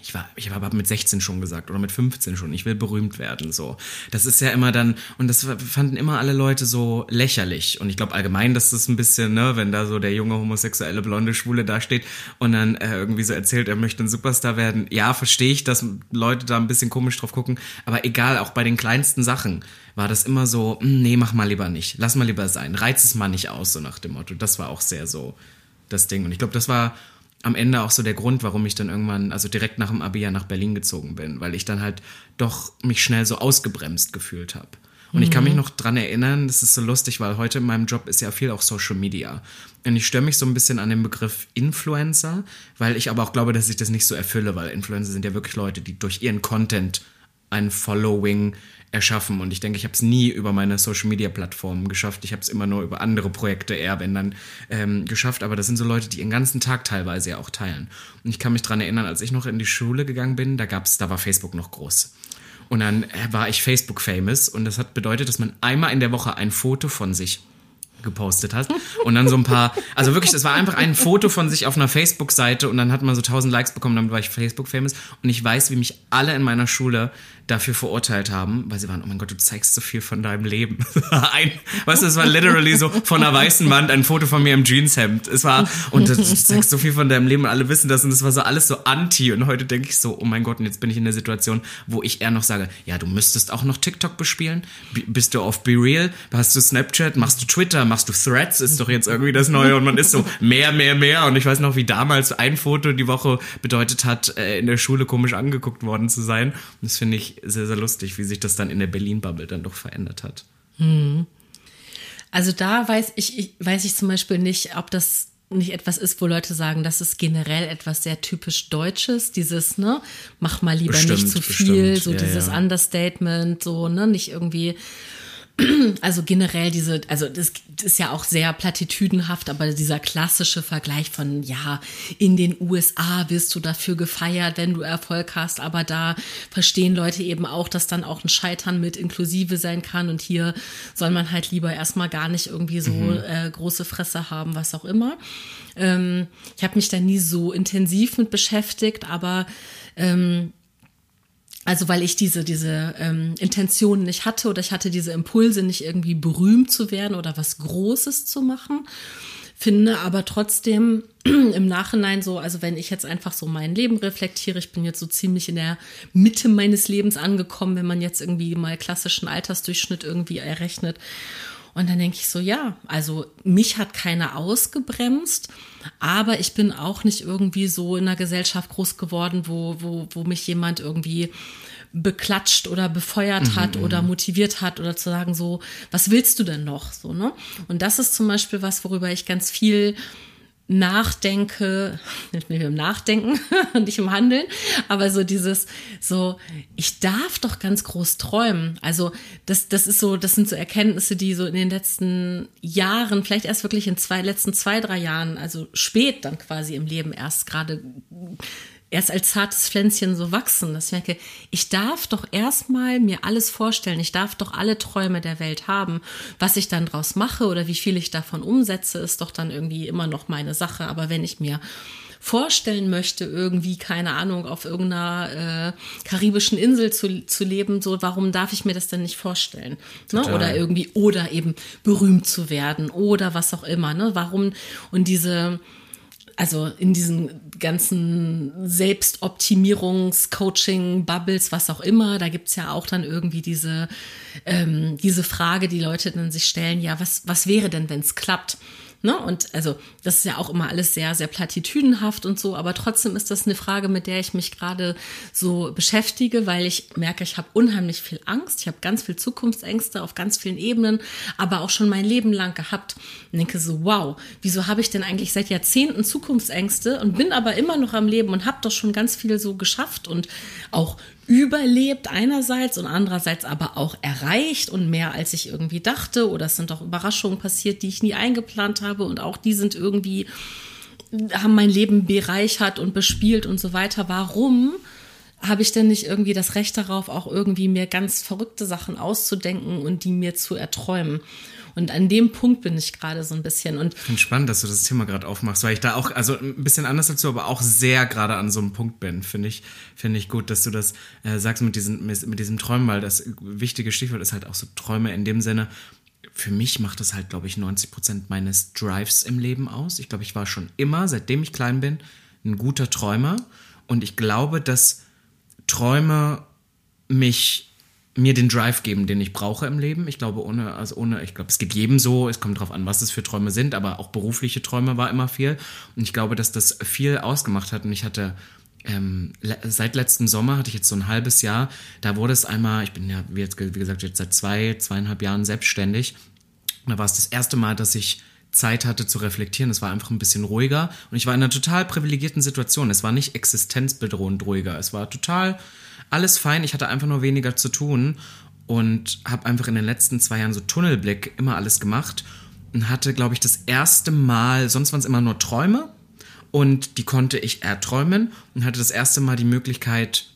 ich war, ich habe mit 16 schon gesagt oder mit 15 schon, ich will berühmt werden, so. Das ist ja immer dann, und das fanden immer alle Leute so lächerlich. Und ich glaube allgemein, dass das ein bisschen, ne, wenn da so der junge homosexuelle blonde Schwule da steht und dann äh, irgendwie so erzählt, er möchte ein Superstar werden. Ja, verstehe ich, dass Leute da ein bisschen komisch drauf gucken. Aber egal, auch bei den kleinsten Sachen war das immer so, hm, nee, mach mal lieber nicht. Lass mal lieber sein. Reiz es mal nicht aus, so nach dem Motto. Das war auch sehr so das Ding. Und ich glaube, das war am Ende auch so der Grund, warum ich dann irgendwann, also direkt nach dem Abi ja nach Berlin gezogen bin, weil ich dann halt doch mich schnell so ausgebremst gefühlt habe. Und ich kann mich noch dran erinnern, das ist so lustig, weil heute in meinem Job ist ja viel auch Social Media. Und ich störe mich so ein bisschen an den Begriff Influencer, weil ich aber auch glaube, dass ich das nicht so erfülle, weil Influencer sind ja wirklich Leute, die durch ihren Content ein Following erschaffen. Und ich denke, ich habe es nie über meine Social-Media-Plattformen geschafft. Ich habe es immer nur über andere Projekte eher, wenn dann, ähm, geschafft. Aber das sind so Leute, die ihren ganzen Tag teilweise ja auch teilen. Und ich kann mich dran erinnern, als ich noch in die Schule gegangen bin, da gab's, da war Facebook noch groß. Und dann äh, war ich Facebook-famous und das hat bedeutet, dass man einmal in der Woche ein Foto von sich gepostet hat. Und dann so ein paar, also wirklich, es war einfach ein Foto von sich auf einer Facebook-Seite und dann hat man so 1000 Likes bekommen, dann war ich Facebook-famous. Und ich weiß, wie mich alle in meiner Schule dafür verurteilt haben, weil sie waren, oh mein Gott, du zeigst so viel von deinem Leben. *laughs* ein, weißt du, es war literally so von einer weißen Wand ein Foto von mir im Jeanshemd. Es war, und du zeigst so viel von deinem Leben und alle wissen das und es war so alles so anti. Und heute denke ich so, oh mein Gott, und jetzt bin ich in der Situation, wo ich eher noch sage, ja, du müsstest auch noch TikTok bespielen, bist du auf Be Real, hast du Snapchat, machst du Twitter, machst du Threads, ist doch jetzt irgendwie das Neue und man ist so mehr, mehr, mehr und ich weiß noch, wie damals ein Foto die Woche bedeutet hat, äh, in der Schule komisch angeguckt worden zu sein. Und das finde ich sehr, sehr lustig, wie sich das dann in der Berlin-Bubble dann doch verändert hat. Also da weiß ich, ich, weiß ich zum Beispiel nicht, ob das nicht etwas ist, wo Leute sagen, das ist generell etwas sehr typisch Deutsches, dieses, ne, mach mal lieber Bestimmt, nicht zu viel, bestimmt. so Ja, dieses ja. Understatement, so, ne, nicht irgendwie, *clears throat* also generell diese, also das ist ja auch sehr platitüdenhaft, aber dieser klassische Vergleich von, ja, in den USA wirst du dafür gefeiert, wenn du Erfolg hast, aber da verstehen Leute eben auch, dass dann auch ein Scheitern mit inklusive sein kann und hier soll man halt lieber erstmal gar nicht irgendwie so äh, große Fresse haben, was auch immer. Ähm, ich habe mich da nie so intensiv mit beschäftigt, aber ähm, also weil ich diese, diese ähm, Intention nicht hatte oder ich hatte diese Impulse nicht irgendwie berühmt zu werden oder was Großes zu machen. Finde aber trotzdem *clears throat* im Nachhinein so, also wenn ich jetzt einfach so mein Leben reflektiere, ich bin jetzt so ziemlich in der Mitte meines Lebens angekommen, wenn man jetzt irgendwie mal klassischen Altersdurchschnitt irgendwie errechnet. Und dann denke ich so, ja, also mich hat keiner ausgebremst, aber ich bin auch nicht irgendwie so in einer Gesellschaft groß geworden, wo, wo, wo mich jemand irgendwie beklatscht oder befeuert hat oder motiviert hat oder zu sagen so, was willst du denn noch? So, ne? Und das ist zum Beispiel was, worüber ich ganz viel nachdenke, *laughs* nicht mehr im Nachdenken, *laughs* nicht im Handeln, aber so dieses, so, ich darf doch ganz groß träumen. Also das, das ist so, das sind so Erkenntnisse, die so in den letzten Jahren, vielleicht erst wirklich in zwei, letzten zwei, drei Jahren, also spät dann quasi im Leben erst gerade erst als zartes Pflänzchen so wachsen, dass ich merke, ich darf doch erstmal mir alles vorstellen, ich darf doch alle Träume der Welt haben. Was ich dann draus mache oder wie viel ich davon umsetze, ist doch dann irgendwie immer noch meine Sache. Aber wenn ich mir vorstellen möchte, irgendwie, keine Ahnung, auf irgendeiner äh, karibischen Insel zu, zu leben, so, warum darf ich mir das denn nicht vorstellen? Ne? Oder irgendwie, oder eben berühmt zu werden oder was auch immer, ne? Warum, und diese, also in diesen ganzen Selbstoptimierungs-, Coaching, Bubbles, was auch immer, da gibt's ja auch dann irgendwie diese, ähm, diese Frage, die Leute dann sich stellen, ja, was, was wäre denn, wenn's klappt? Ne? Und also das ist ja auch immer alles sehr, sehr platitüdenhaft und so, aber trotzdem ist das eine Frage, mit der ich mich gerade so beschäftige, weil ich merke, ich habe unheimlich viel Angst, ich habe ganz viel Zukunftsängste auf ganz vielen Ebenen, aber auch schon mein Leben lang gehabt und denke so, wow, wieso habe ich denn eigentlich seit Jahrzehnten Zukunftsängste und bin aber immer noch am Leben und habe doch schon ganz viel so geschafft und auch überlebt einerseits und andererseits aber auch erreicht und mehr als ich irgendwie dachte oder es sind auch Überraschungen passiert, die ich nie eingeplant habe und auch die sind irgendwie haben mein Leben bereichert und bespielt und so weiter. Warum habe ich denn nicht irgendwie das Recht darauf, auch irgendwie mir ganz verrückte Sachen auszudenken und die mir zu erträumen? Und an dem Punkt bin ich gerade so ein bisschen. Und Ich finde spannend, dass du das Thema gerade aufmachst, weil ich da auch, also ein bisschen anders du, aber auch sehr gerade an so einem Punkt bin. Finde ich, finde ich gut, dass du das äh, sagst mit, diesen, mit diesem Träumen, weil das wichtige Stichwort ist halt auch so Träume in dem Sinne. Für mich macht das halt, glaube ich, 90 Prozent meines Drives im Leben aus. Ich glaube, ich war schon immer, seitdem ich klein bin, ein guter Träumer. Und ich glaube, dass Träume mich mir den Drive geben, den ich brauche im Leben. Ich glaube, ohne, also ohne, ich glaube, es geht jedem so, es kommt drauf an, was es für Träume sind, aber auch berufliche Träume war immer viel. Und ich glaube, dass das viel ausgemacht hat. Und ich hatte ähm, seit letztem Sommer hatte ich jetzt so ein halbes Jahr, da wurde es einmal, ich bin ja, wie, jetzt, wie gesagt, jetzt seit zwei, zweieinhalb Jahren selbstständig. Und da war es das erste Mal, dass ich Zeit hatte zu reflektieren. Es war einfach ein bisschen ruhiger und ich war in einer total privilegierten Situation. Es war nicht existenzbedrohend ruhiger. Es war total alles fein. Ich hatte einfach nur weniger zu tun und habe einfach in den letzten zwei Jahren so Tunnelblick immer alles gemacht und hatte, glaube ich, das erste Mal, sonst waren es immer nur Träume und die konnte ich erträumen und hatte das erste Mal die Möglichkeit,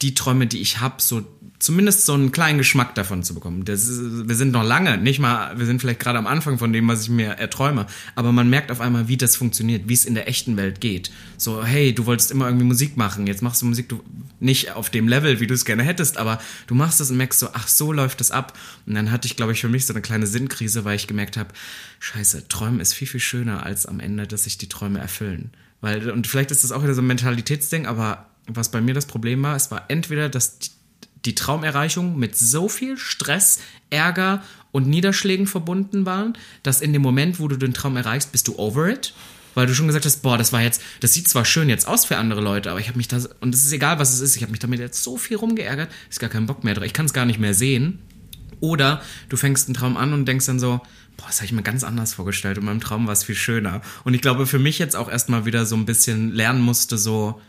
die Träume, die ich habe, so zumindest so einen kleinen Geschmack davon zu bekommen. Das ist, wir sind noch lange, nicht mal, wir sind vielleicht gerade am Anfang von dem, was ich mir erträume, aber man merkt auf einmal, wie das funktioniert, wie es in der echten Welt geht. So, hey, du wolltest immer irgendwie Musik machen, jetzt machst du Musik, du nicht auf dem Level, wie du es gerne hättest, aber du machst es und merkst so, ach, so läuft das ab. Und dann hatte ich, glaube ich, für mich so eine kleine Sinnkrise, weil ich gemerkt habe, scheiße, Träumen ist viel, viel schöner als am Ende, dass sich die Träume erfüllen. Weil, und vielleicht ist das auch wieder so ein Mentalitätsding, aber was bei mir das Problem war, es war entweder, dass die Traumerreichung mit so viel Stress, Ärger und Niederschlägen verbunden waren, dass in dem Moment, wo du den Traum erreichst, bist du over it. Weil du schon gesagt hast, boah, das war jetzt, das sieht zwar schön jetzt aus für andere Leute, aber ich habe mich da, und es ist egal, was es ist, ich habe mich damit jetzt so viel rumgeärgert, ist gar kein Bock mehr drauf. Ich kann es gar nicht mehr sehen. Oder du fängst einen Traum an und denkst dann so, boah, das habe ich mir ganz anders vorgestellt und in meinem Traum war es viel schöner. Und ich glaube, für mich jetzt auch erstmal wieder so ein bisschen lernen musste, so,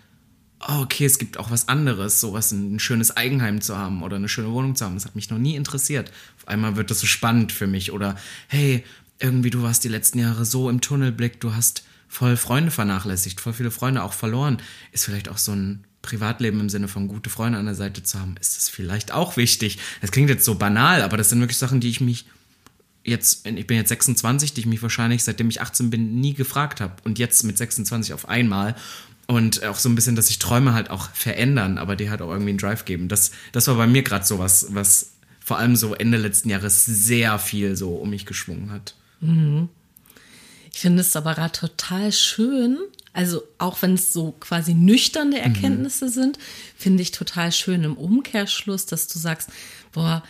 oh, okay, es gibt auch was anderes, sowas ein schönes Eigenheim zu haben oder eine schöne Wohnung zu haben. Das hat mich noch nie interessiert. Auf einmal wird das so spannend für mich. Oder hey, irgendwie du warst die letzten Jahre so im Tunnelblick, du hast voll Freunde vernachlässigt, voll viele Freunde auch verloren. Ist vielleicht auch so ein Privatleben im Sinne von gute Freunde an der Seite zu haben, ist das vielleicht auch wichtig. Das klingt jetzt so banal, aber das sind wirklich Sachen, die ich mich jetzt, ich bin jetzt 26, die ich mich wahrscheinlich seitdem ich 18 bin nie gefragt habe und jetzt mit 26 auf einmal und auch so ein bisschen, dass sich Träume halt auch verändern, aber die halt auch irgendwie einen Drive geben. Das, das war bei mir gerade so was, was vor allem so Ende letzten Jahres sehr viel so um mich geschwungen hat. Mhm. Ich finde es aber gerade total schön, also auch wenn es so quasi nüchterne mhm. Erkenntnisse mhm. sind, finde ich total schön im Umkehrschluss, dass du sagst, boah,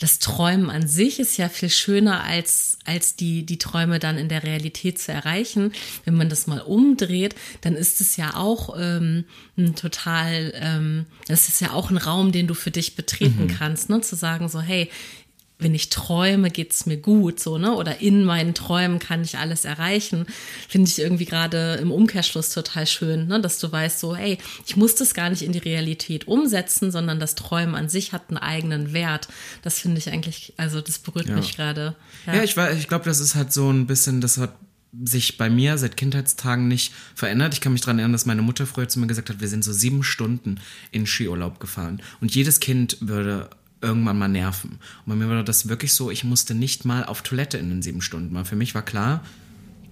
das Träumen an sich ist ja viel schöner als, als die, die Träume dann in der Realität zu erreichen. Wenn man das mal umdreht, dann ist es ja auch ähm, ein total, ähm, das ist ja auch ein Raum, den du für dich betreten mhm. kannst, ne? Zu sagen so, hey, wenn ich träume, geht's mir gut, so, ne? Oder in meinen Träumen kann ich alles erreichen. Finde ich irgendwie gerade im Umkehrschluss total schön, ne? Dass du weißt, so, hey, ich muss das gar nicht in die Realität umsetzen, sondern das Träumen an sich hat einen eigenen Wert. Das finde ich eigentlich, also das berührt ja. mich gerade. Ja. ja, ich, ich glaube, das ist halt so ein bisschen, das hat sich bei mir seit Kindheitstagen nicht verändert. Ich kann mich daran erinnern, dass meine Mutter früher zu mir gesagt hat, wir sind so sieben Stunden in Skiurlaub gefahren. Und jedes Kind würde irgendwann mal nerven. Und bei mir war das wirklich so, ich musste nicht mal auf Toilette in den sieben Stunden. Weil für mich war klar,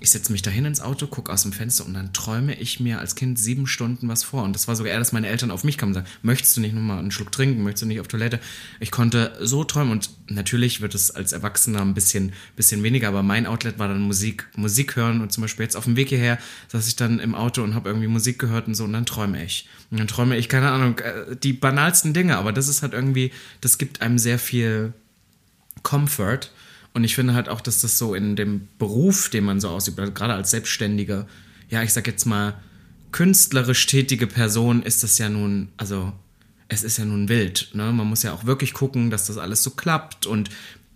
ich setze mich dahin ins Auto, gucke aus dem Fenster und dann träume ich mir als Kind sieben Stunden was vor. Und das war sogar eher, dass meine Eltern auf mich kamen und sagen, möchtest du nicht nochmal einen Schluck trinken, möchtest du nicht auf Toilette? Ich konnte so träumen und natürlich wird es als Erwachsener ein bisschen, bisschen weniger, aber mein Outlet war dann Musik, Musik hören und zum Beispiel jetzt auf dem Weg hierher saß ich dann im Auto und habe irgendwie Musik gehört und so und dann träume ich. Und dann träume ich, keine Ahnung, äh, die banalsten Dinge, aber das ist halt irgendwie, das gibt einem sehr viel Comfort und ich finde halt auch, dass das so in dem Beruf, den man so ausübt, also gerade als Selbstständige, ja, ich sag jetzt mal, künstlerisch tätige Person ist das ja nun, also es ist ja nun wild. Ne? Man muss ja auch wirklich gucken, dass das alles so klappt und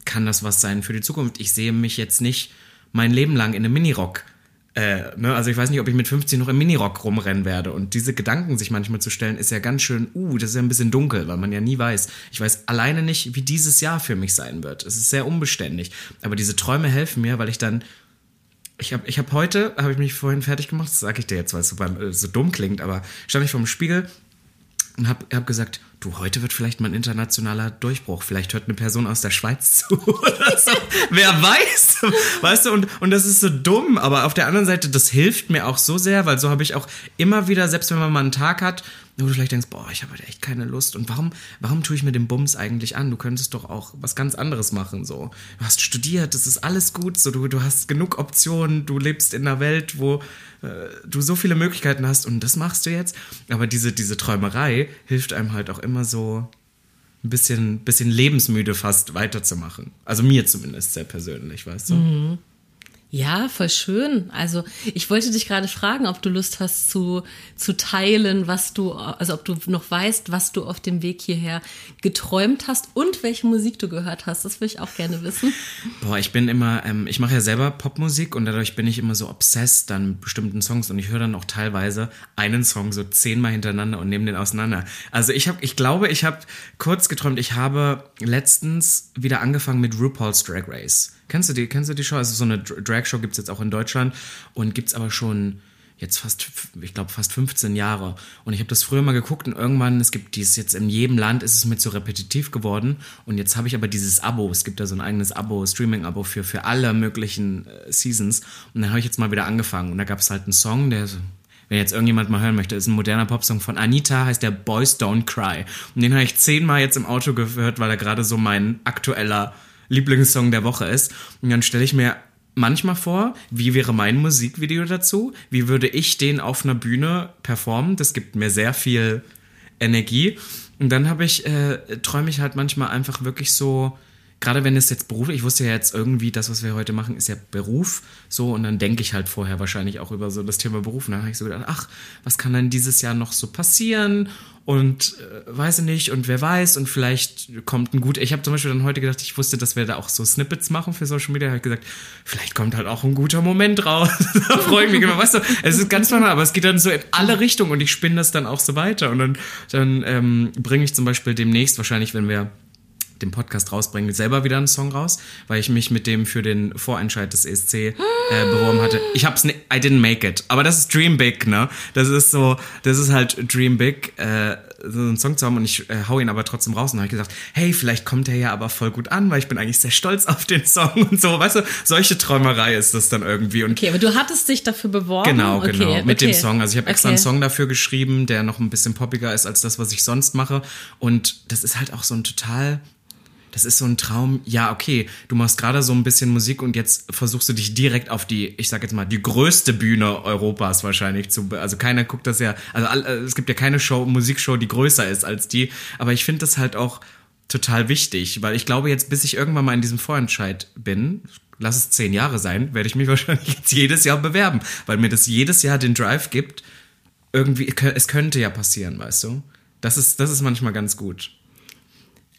kann das was sein für die Zukunft. Ich sehe mich jetzt nicht mein Leben lang in einem Minirock äh, ne, also ich weiß nicht, ob ich mit 15 noch im Minirock rumrennen werde. Und diese Gedanken sich manchmal zu stellen, ist ja ganz schön, uh, das ist ja ein bisschen dunkel, weil man ja nie weiß. Ich weiß alleine nicht, wie dieses Jahr für mich sein wird. Es ist sehr unbeständig. Aber diese Träume helfen mir, weil ich dann. Ich habe ich hab heute, habe ich mich vorhin fertig gemacht, das sage ich dir jetzt, weil es so, äh, so dumm klingt, aber stand ich vor dem Spiegel und habe hab gesagt, du, heute wird vielleicht mal ein internationaler Durchbruch. Vielleicht hört eine Person aus der Schweiz zu *laughs* oder so. Wer weiß? Weißt du, und, und das ist so dumm, aber auf der anderen Seite, das hilft mir auch so sehr, weil so habe ich auch immer wieder, selbst wenn man mal einen Tag hat, wo du vielleicht denkst, boah, ich habe heute echt keine Lust. Und warum, warum tue ich mir den Bums eigentlich an? Du könntest doch auch was ganz anderes machen. So, du hast studiert, das ist alles gut. So, du, du hast genug Optionen, du lebst in einer Welt, wo äh, du so viele Möglichkeiten hast und das machst du jetzt. Aber diese, diese Träumerei hilft einem halt auch immer so ein bisschen, bisschen lebensmüde fast weiterzumachen. Also mir zumindest sehr persönlich, weißt du? Mhm. Ja, voll schön. Also ich wollte dich gerade fragen, ob du Lust hast zu, zu teilen, was du, also ob du noch weißt, was du auf dem Weg hierher geträumt hast und welche Musik du gehört hast. Das will ich auch gerne wissen. Boah, ich bin immer, ähm, ich mache ja selber Popmusik und dadurch bin ich immer so obsessed an mit bestimmten Songs und ich höre dann auch teilweise einen Song so zehnmal hintereinander und nehme den auseinander. Also ich habe, ich glaube, ich habe kurz geträumt, ich habe letztens wieder angefangen mit RuPaul's Drag Race. Kennst du die, kennst du die Show? Also so eine Drag-Show gibt es jetzt auch in Deutschland und gibt es aber schon jetzt fast, ich glaube, fast 15 Jahre. Und ich habe das früher mal geguckt und irgendwann, es gibt dies jetzt in jedem Land, ist es mir zu repetitiv geworden. Und jetzt habe ich aber dieses Abo. Es gibt da so ein eigenes Abo, Streaming-Abo für, für alle möglichen äh, Seasons. Und dann habe ich jetzt mal wieder angefangen. Und da gab es halt einen Song, der wenn jetzt irgendjemand mal hören möchte, ist ein moderner Popsong von Anita, heißt der Boys Don't Cry. Und den habe ich zehnmal jetzt im Auto gehört, weil er gerade so mein aktueller Lieblingssong der Woche ist. Und dann stelle ich mir manchmal vor, wie wäre mein Musikvideo dazu? Wie würde ich den auf einer Bühne performen? Das gibt mir sehr viel Energie. Und dann habe ich, äh, träume ich halt manchmal einfach wirklich so, gerade wenn es jetzt Beruf, ich wusste ja jetzt irgendwie, das, was wir heute machen, ist ja Beruf, so, und dann denke ich halt vorher wahrscheinlich auch über so das Thema Beruf. Und dann habe ich so gedacht, ach, was kann denn dieses Jahr noch so passieren? Und äh, weiß ich nicht und wer weiß und vielleicht kommt ein gut. Ich habe zum Beispiel dann heute gedacht, ich wusste, dass wir da auch so Snippets machen für Social Media. Ich habe gesagt, vielleicht kommt halt auch ein guter Moment raus. *laughs* da freue ich mich immer. Weißt du, es ist ganz normal, aber es geht dann so in alle Richtungen und ich spinne das dann auch so weiter und dann, dann ähm, bringe ich zum Beispiel demnächst wahrscheinlich, wenn wir den Podcast rausbringen, selber wieder einen Song raus, weil ich mich mit dem für den Vorentscheid des ESC äh, beworben hatte. Ich hab's, ne, I didn't make it. Aber das ist Dream Big, ne? Das ist so, das ist halt Dream Big, äh, so einen Song zu haben und ich äh, hau ihn aber trotzdem raus und habe gesagt, hey, vielleicht kommt er ja aber voll gut an, weil ich bin eigentlich sehr stolz auf den Song und so, weißt du, solche Träumerei ist das dann irgendwie. Und okay, aber du hattest dich dafür beworben? Genau, genau, okay, mit okay. dem Song. Also ich habe extra Okay. einen Song dafür geschrieben, der noch ein bisschen poppiger ist als das, was ich sonst mache und das ist halt auch so ein total das ist so ein Traum. Ja, okay, du machst gerade so ein bisschen Musik und jetzt versuchst du dich direkt auf die, ich sag jetzt mal, die größte Bühne Europas wahrscheinlich zu. Also keiner guckt das ja. Also äh, es gibt ja keine Show, Musikshow, die größer ist als die. Aber ich finde das halt auch total wichtig, weil ich glaube jetzt, bis ich irgendwann mal in diesem Vorentscheid bin, lass es zehn Jahre sein, werde ich mich *laughs* wahrscheinlich jetzt jedes Jahr bewerben, weil mir das jedes Jahr den Drive gibt. Irgendwie, es könnte ja passieren, weißt du? Das ist, das ist manchmal ganz gut.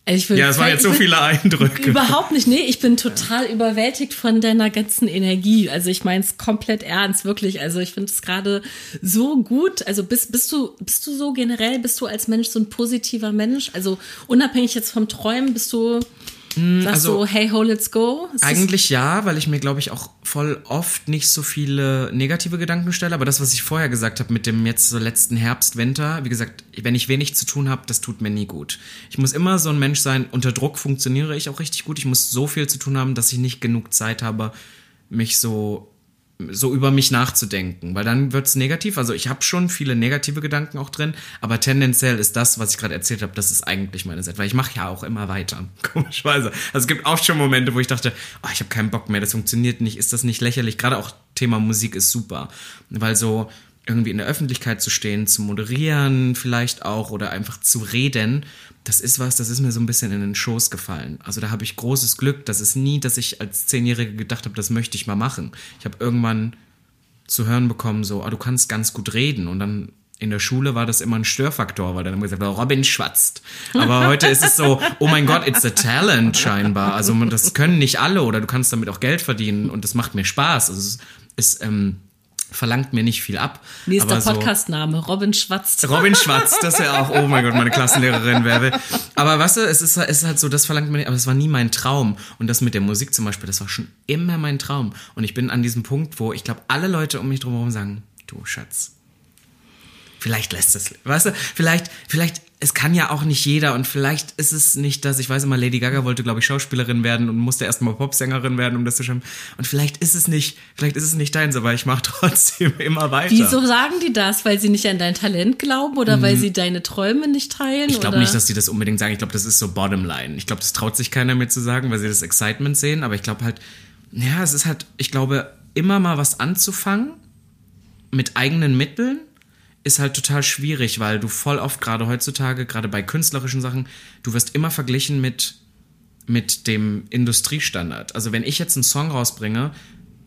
Also ich will, Ja, es waren jetzt so viele *laughs* Eindrücke. Überhaupt nicht, nee, ich bin total überwältigt von deiner ganzen Energie. Also ich meine es komplett ernst, wirklich. Also ich finde es gerade so gut. Also bist, bist du, bist du so generell, bist du als Mensch so ein positiver Mensch? Also unabhängig jetzt vom Träumen, bist du, sagst also- du, hey ho, let's go? Ist Eigentlich ja, weil ich mir, glaube ich, auch voll oft nicht so viele negative Gedanken stelle. Aber das, was ich vorher gesagt habe mit dem jetzt so letzten Herbst, Winter, wie gesagt, wenn ich wenig zu tun habe, das tut mir nie gut. Ich muss immer so ein Mensch sein, unter Druck funktioniere ich auch richtig gut. Ich muss so viel zu tun haben, dass ich nicht genug Zeit habe, mich so so über mich nachzudenken, weil dann wird's negativ. Also ich habe schon viele negative Gedanken auch drin, aber tendenziell ist das, was ich gerade erzählt habe, das ist eigentlich meine Seite, weil ich mache ja auch immer weiter, *laughs* komischerweise. Also es gibt auch schon Momente, wo ich dachte, oh, ich habe keinen Bock mehr, das funktioniert nicht, ist das nicht lächerlich? Gerade auch Thema Musik ist super, weil so irgendwie in der Öffentlichkeit zu stehen, zu moderieren vielleicht auch oder einfach zu reden, das ist was, das ist mir so ein bisschen in den Schoß gefallen. Also da habe ich großes Glück. Das ist nie, dass ich als Zehnjährige gedacht habe, das möchte ich mal machen. Ich habe irgendwann zu hören bekommen, so, ah, du kannst ganz gut reden. Und dann in der Schule war das immer ein Störfaktor, weil dann immer gesagt Robin schwatzt. Aber heute ist es so, oh mein Gott, it's a talent scheinbar. Also das können nicht alle oder du kannst damit auch Geld verdienen und das macht mir Spaß. Also es ist, ähm, verlangt mir nicht viel ab. Nächster aber so- Podcastname, Robin Schwatzt. Robin Schwarz, das ist ja auch, oh mein Gott, meine *laughs* Klassenlehrerin will. Aber weißt du, es ist, es ist halt so, das verlangt mir nicht, aber es war nie mein Traum. Und das mit der Musik zum Beispiel, das war schon immer mein Traum. Und ich bin an diesem Punkt, wo ich glaube, alle Leute um mich drumherum sagen, du Schatz, vielleicht lässt es, weißt du, vielleicht, vielleicht, es kann ja auch nicht jeder und vielleicht ist es nicht das, ich weiß immer, Lady Gaga wollte, glaube ich, Schauspielerin werden und musste erstmal Popsängerin werden, um das zu schaffen. Und vielleicht ist es nicht, vielleicht ist es nicht deins, aber ich mache *laughs* trotzdem immer weiter. Wieso sagen die das? Weil sie nicht an dein Talent glauben oder weil sie deine Träume nicht teilen? Mhm. Ich glaube nicht, dass die das unbedingt sagen. Ich glaube, das ist so Bottomline. Ich glaube, das traut sich keiner mir zu sagen, weil sie das Excitement sehen. Aber ich glaube halt, ja, es ist halt, ich glaube, immer mal was anzufangen mit eigenen Mitteln ist halt total schwierig, weil du voll oft gerade heutzutage, gerade bei künstlerischen Sachen, du wirst immer verglichen mit mit dem Industriestandard. Also wenn ich jetzt einen Song rausbringe,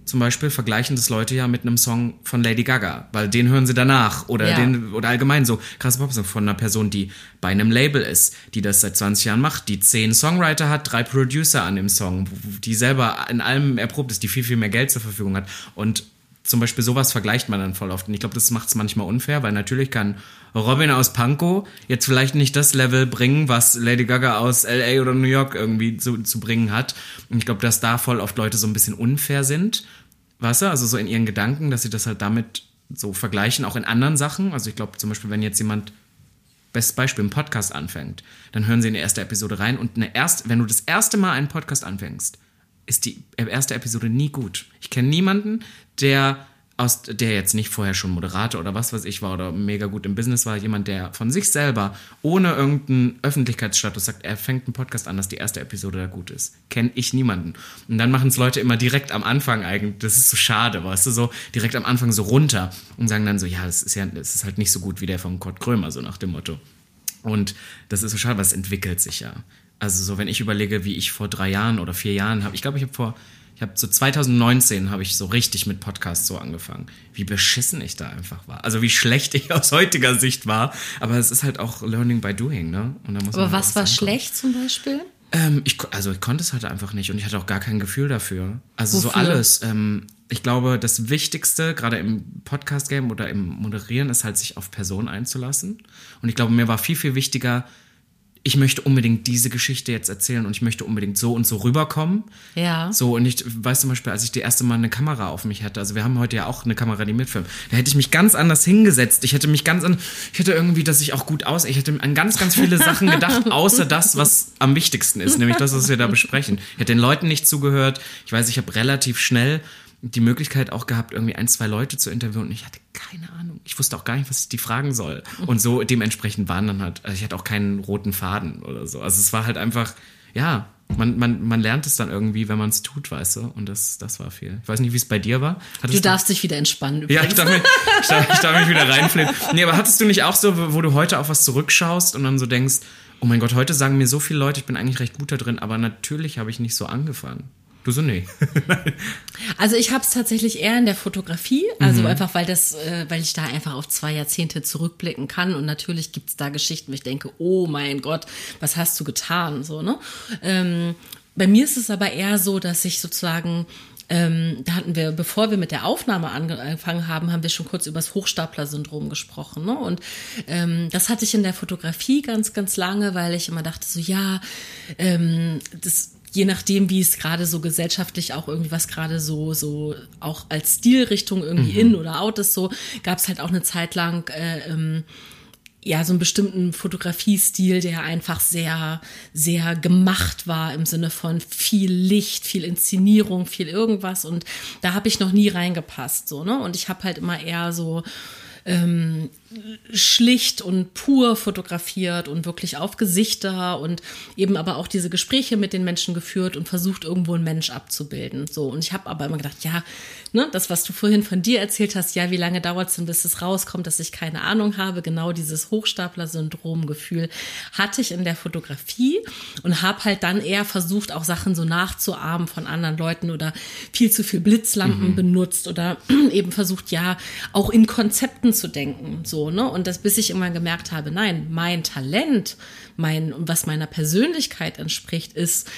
zum Beispiel vergleichen das Leute ja mit einem Song von Lady Gaga, weil den hören sie danach oder Ja. den oder allgemein so krasse Popsongs von einer Person, die bei einem Label ist, die das seit 20 Jahren macht, die zehn Songwriter hat, drei Producer an dem Song, die selber in allem erprobt ist, die viel viel mehr Geld zur Verfügung hat und zum Beispiel sowas vergleicht man dann voll oft. Und ich glaube, das macht es manchmal unfair, weil natürlich kann Robin aus Pankow jetzt vielleicht nicht das Level bringen, was Lady Gaga aus LA oder New York irgendwie zu, zu bringen hat. Und ich glaube, dass da voll oft Leute so ein bisschen unfair sind. Weißt du, also so in ihren Gedanken, dass sie das halt damit so vergleichen, auch in anderen Sachen. Also ich glaube zum Beispiel, wenn jetzt jemand Bestes Beispiel, ein Podcast anfängt, dann hören sie in die erste Episode rein und eine erst, wenn du das erste Mal einen Podcast anfängst, ist die erste Episode nie gut. Ich kenne niemanden, der aus, der jetzt nicht vorher schon Moderator oder was weiß ich war oder mega gut im Business war, jemand, der von sich selber ohne irgendeinen Öffentlichkeitsstatus sagt, er fängt einen Podcast an, dass die erste Episode da gut ist. Kenne ich niemanden. Und dann machen es Leute immer direkt am Anfang eigentlich, das ist so schade, weißt du, so direkt am Anfang so runter und sagen dann so, ja, das ist ja, das ist halt nicht so gut wie der von Kurt Krömer, so nach dem Motto. Und das ist so schade, weil es entwickelt sich ja. Also so, wenn ich überlege, wie ich vor drei Jahren oder vier Jahren habe, ich glaube, ich habe vor, ich habe so 2019 habe ich so richtig mit Podcasts so angefangen. Wie beschissen ich da einfach war. Also wie schlecht ich aus heutiger Sicht war. Aber es ist halt auch Learning by Doing, ne? Und da muss Aber halt was war schlecht zum Beispiel? Ähm, ich, also ich konnte es halt einfach nicht und ich hatte auch gar kein Gefühl dafür. Also so Wofür? alles. Ähm, ich glaube, das Wichtigste, gerade im Podcast-Game oder im Moderieren, ist halt, sich auf Personen einzulassen. Und ich glaube, mir war viel, viel wichtiger, ich möchte unbedingt diese Geschichte jetzt erzählen und ich möchte unbedingt so und so rüberkommen. Ja. So, und ich weiß zum Beispiel, als ich die erste Mal eine Kamera auf mich hatte, also wir haben heute ja auch eine Kamera, die mitfilmt, da hätte ich mich ganz anders hingesetzt. Ich hätte mich ganz an, ich hätte irgendwie, dass ich auch gut aus, ich hätte an ganz, ganz viele Sachen gedacht, *laughs* außer das, was am wichtigsten ist, nämlich das, was wir da besprechen. Ich hätte den Leuten nicht zugehört. Ich weiß, ich habe relativ schnell die Möglichkeit auch gehabt, irgendwie ein, zwei Leute zu interviewen und ich hatte keine Ahnung. Ich wusste auch gar nicht, was ich die fragen soll. Und so dementsprechend waren dann halt, also ich hatte auch keinen roten Faden oder so. Also es war halt einfach, ja, man, man, man lernt es dann irgendwie, wenn man es tut, weißt du? Und das, das war viel. Ich weiß nicht, wie es bei dir war. Hattest Du darfst dich wieder entspannen ja, übrigens. ich darf, mich, *laughs* ich, darf, ich darf mich wieder reinflippen. Nee, aber hattest du nicht auch so, wo du heute auf was zurückschaust und dann so denkst, oh mein Gott, heute sagen mir so viele Leute, ich bin eigentlich recht gut da drin, aber natürlich habe ich nicht so angefangen. Du so, nee. *laughs* Also ich habe es tatsächlich eher in der Fotografie, also Mhm. einfach weil das, äh, weil ich da einfach auf zwei Jahrzehnte zurückblicken kann und natürlich gibt's da Geschichten, wo ich denke, oh mein Gott, was hast du getan, so ne? Ähm, bei mir ist es aber eher so, dass ich sozusagen ähm, da hatten wir, bevor wir mit der Aufnahme angefangen haben, haben wir schon kurz über das Hochstapler-Syndrom gesprochen. Ne? Und ähm, das hatte ich in der Fotografie ganz, ganz lange, weil ich immer dachte, so ja, ähm, das je nachdem, wie es gerade so gesellschaftlich auch irgendwie was gerade so, so auch als Stilrichtung irgendwie in oder out ist, so gab es halt auch eine Zeit lang äh, ähm, ja, so einen bestimmten Fotografiestil, der einfach sehr, sehr gemacht war im Sinne von viel Licht, viel Inszenierung, viel irgendwas. Und da habe ich noch nie reingepasst, so, ne? Und ich habe halt immer eher so ähm, schlicht und pur fotografiert und wirklich auf Gesichter und eben aber auch diese Gespräche mit den Menschen geführt und versucht, irgendwo einen Mensch abzubilden. So, und ich habe aber immer gedacht, ja, ne, das, was du vorhin von dir erzählt hast, ja, wie lange dauert es denn, bis es rauskommt, dass ich keine Ahnung habe, genau dieses Hochstapler-Syndrom-Gefühl hatte ich in der Fotografie und habe halt dann eher versucht, auch Sachen so nachzuahmen von anderen Leuten oder viel zu viel Blitzlampen benutzt oder *clears throat* eben versucht, ja, auch in Konzepten zu denken, so, ne? Und das, bis ich irgendwann gemerkt habe, nein, mein Talent, mein, was meiner Persönlichkeit entspricht, ist,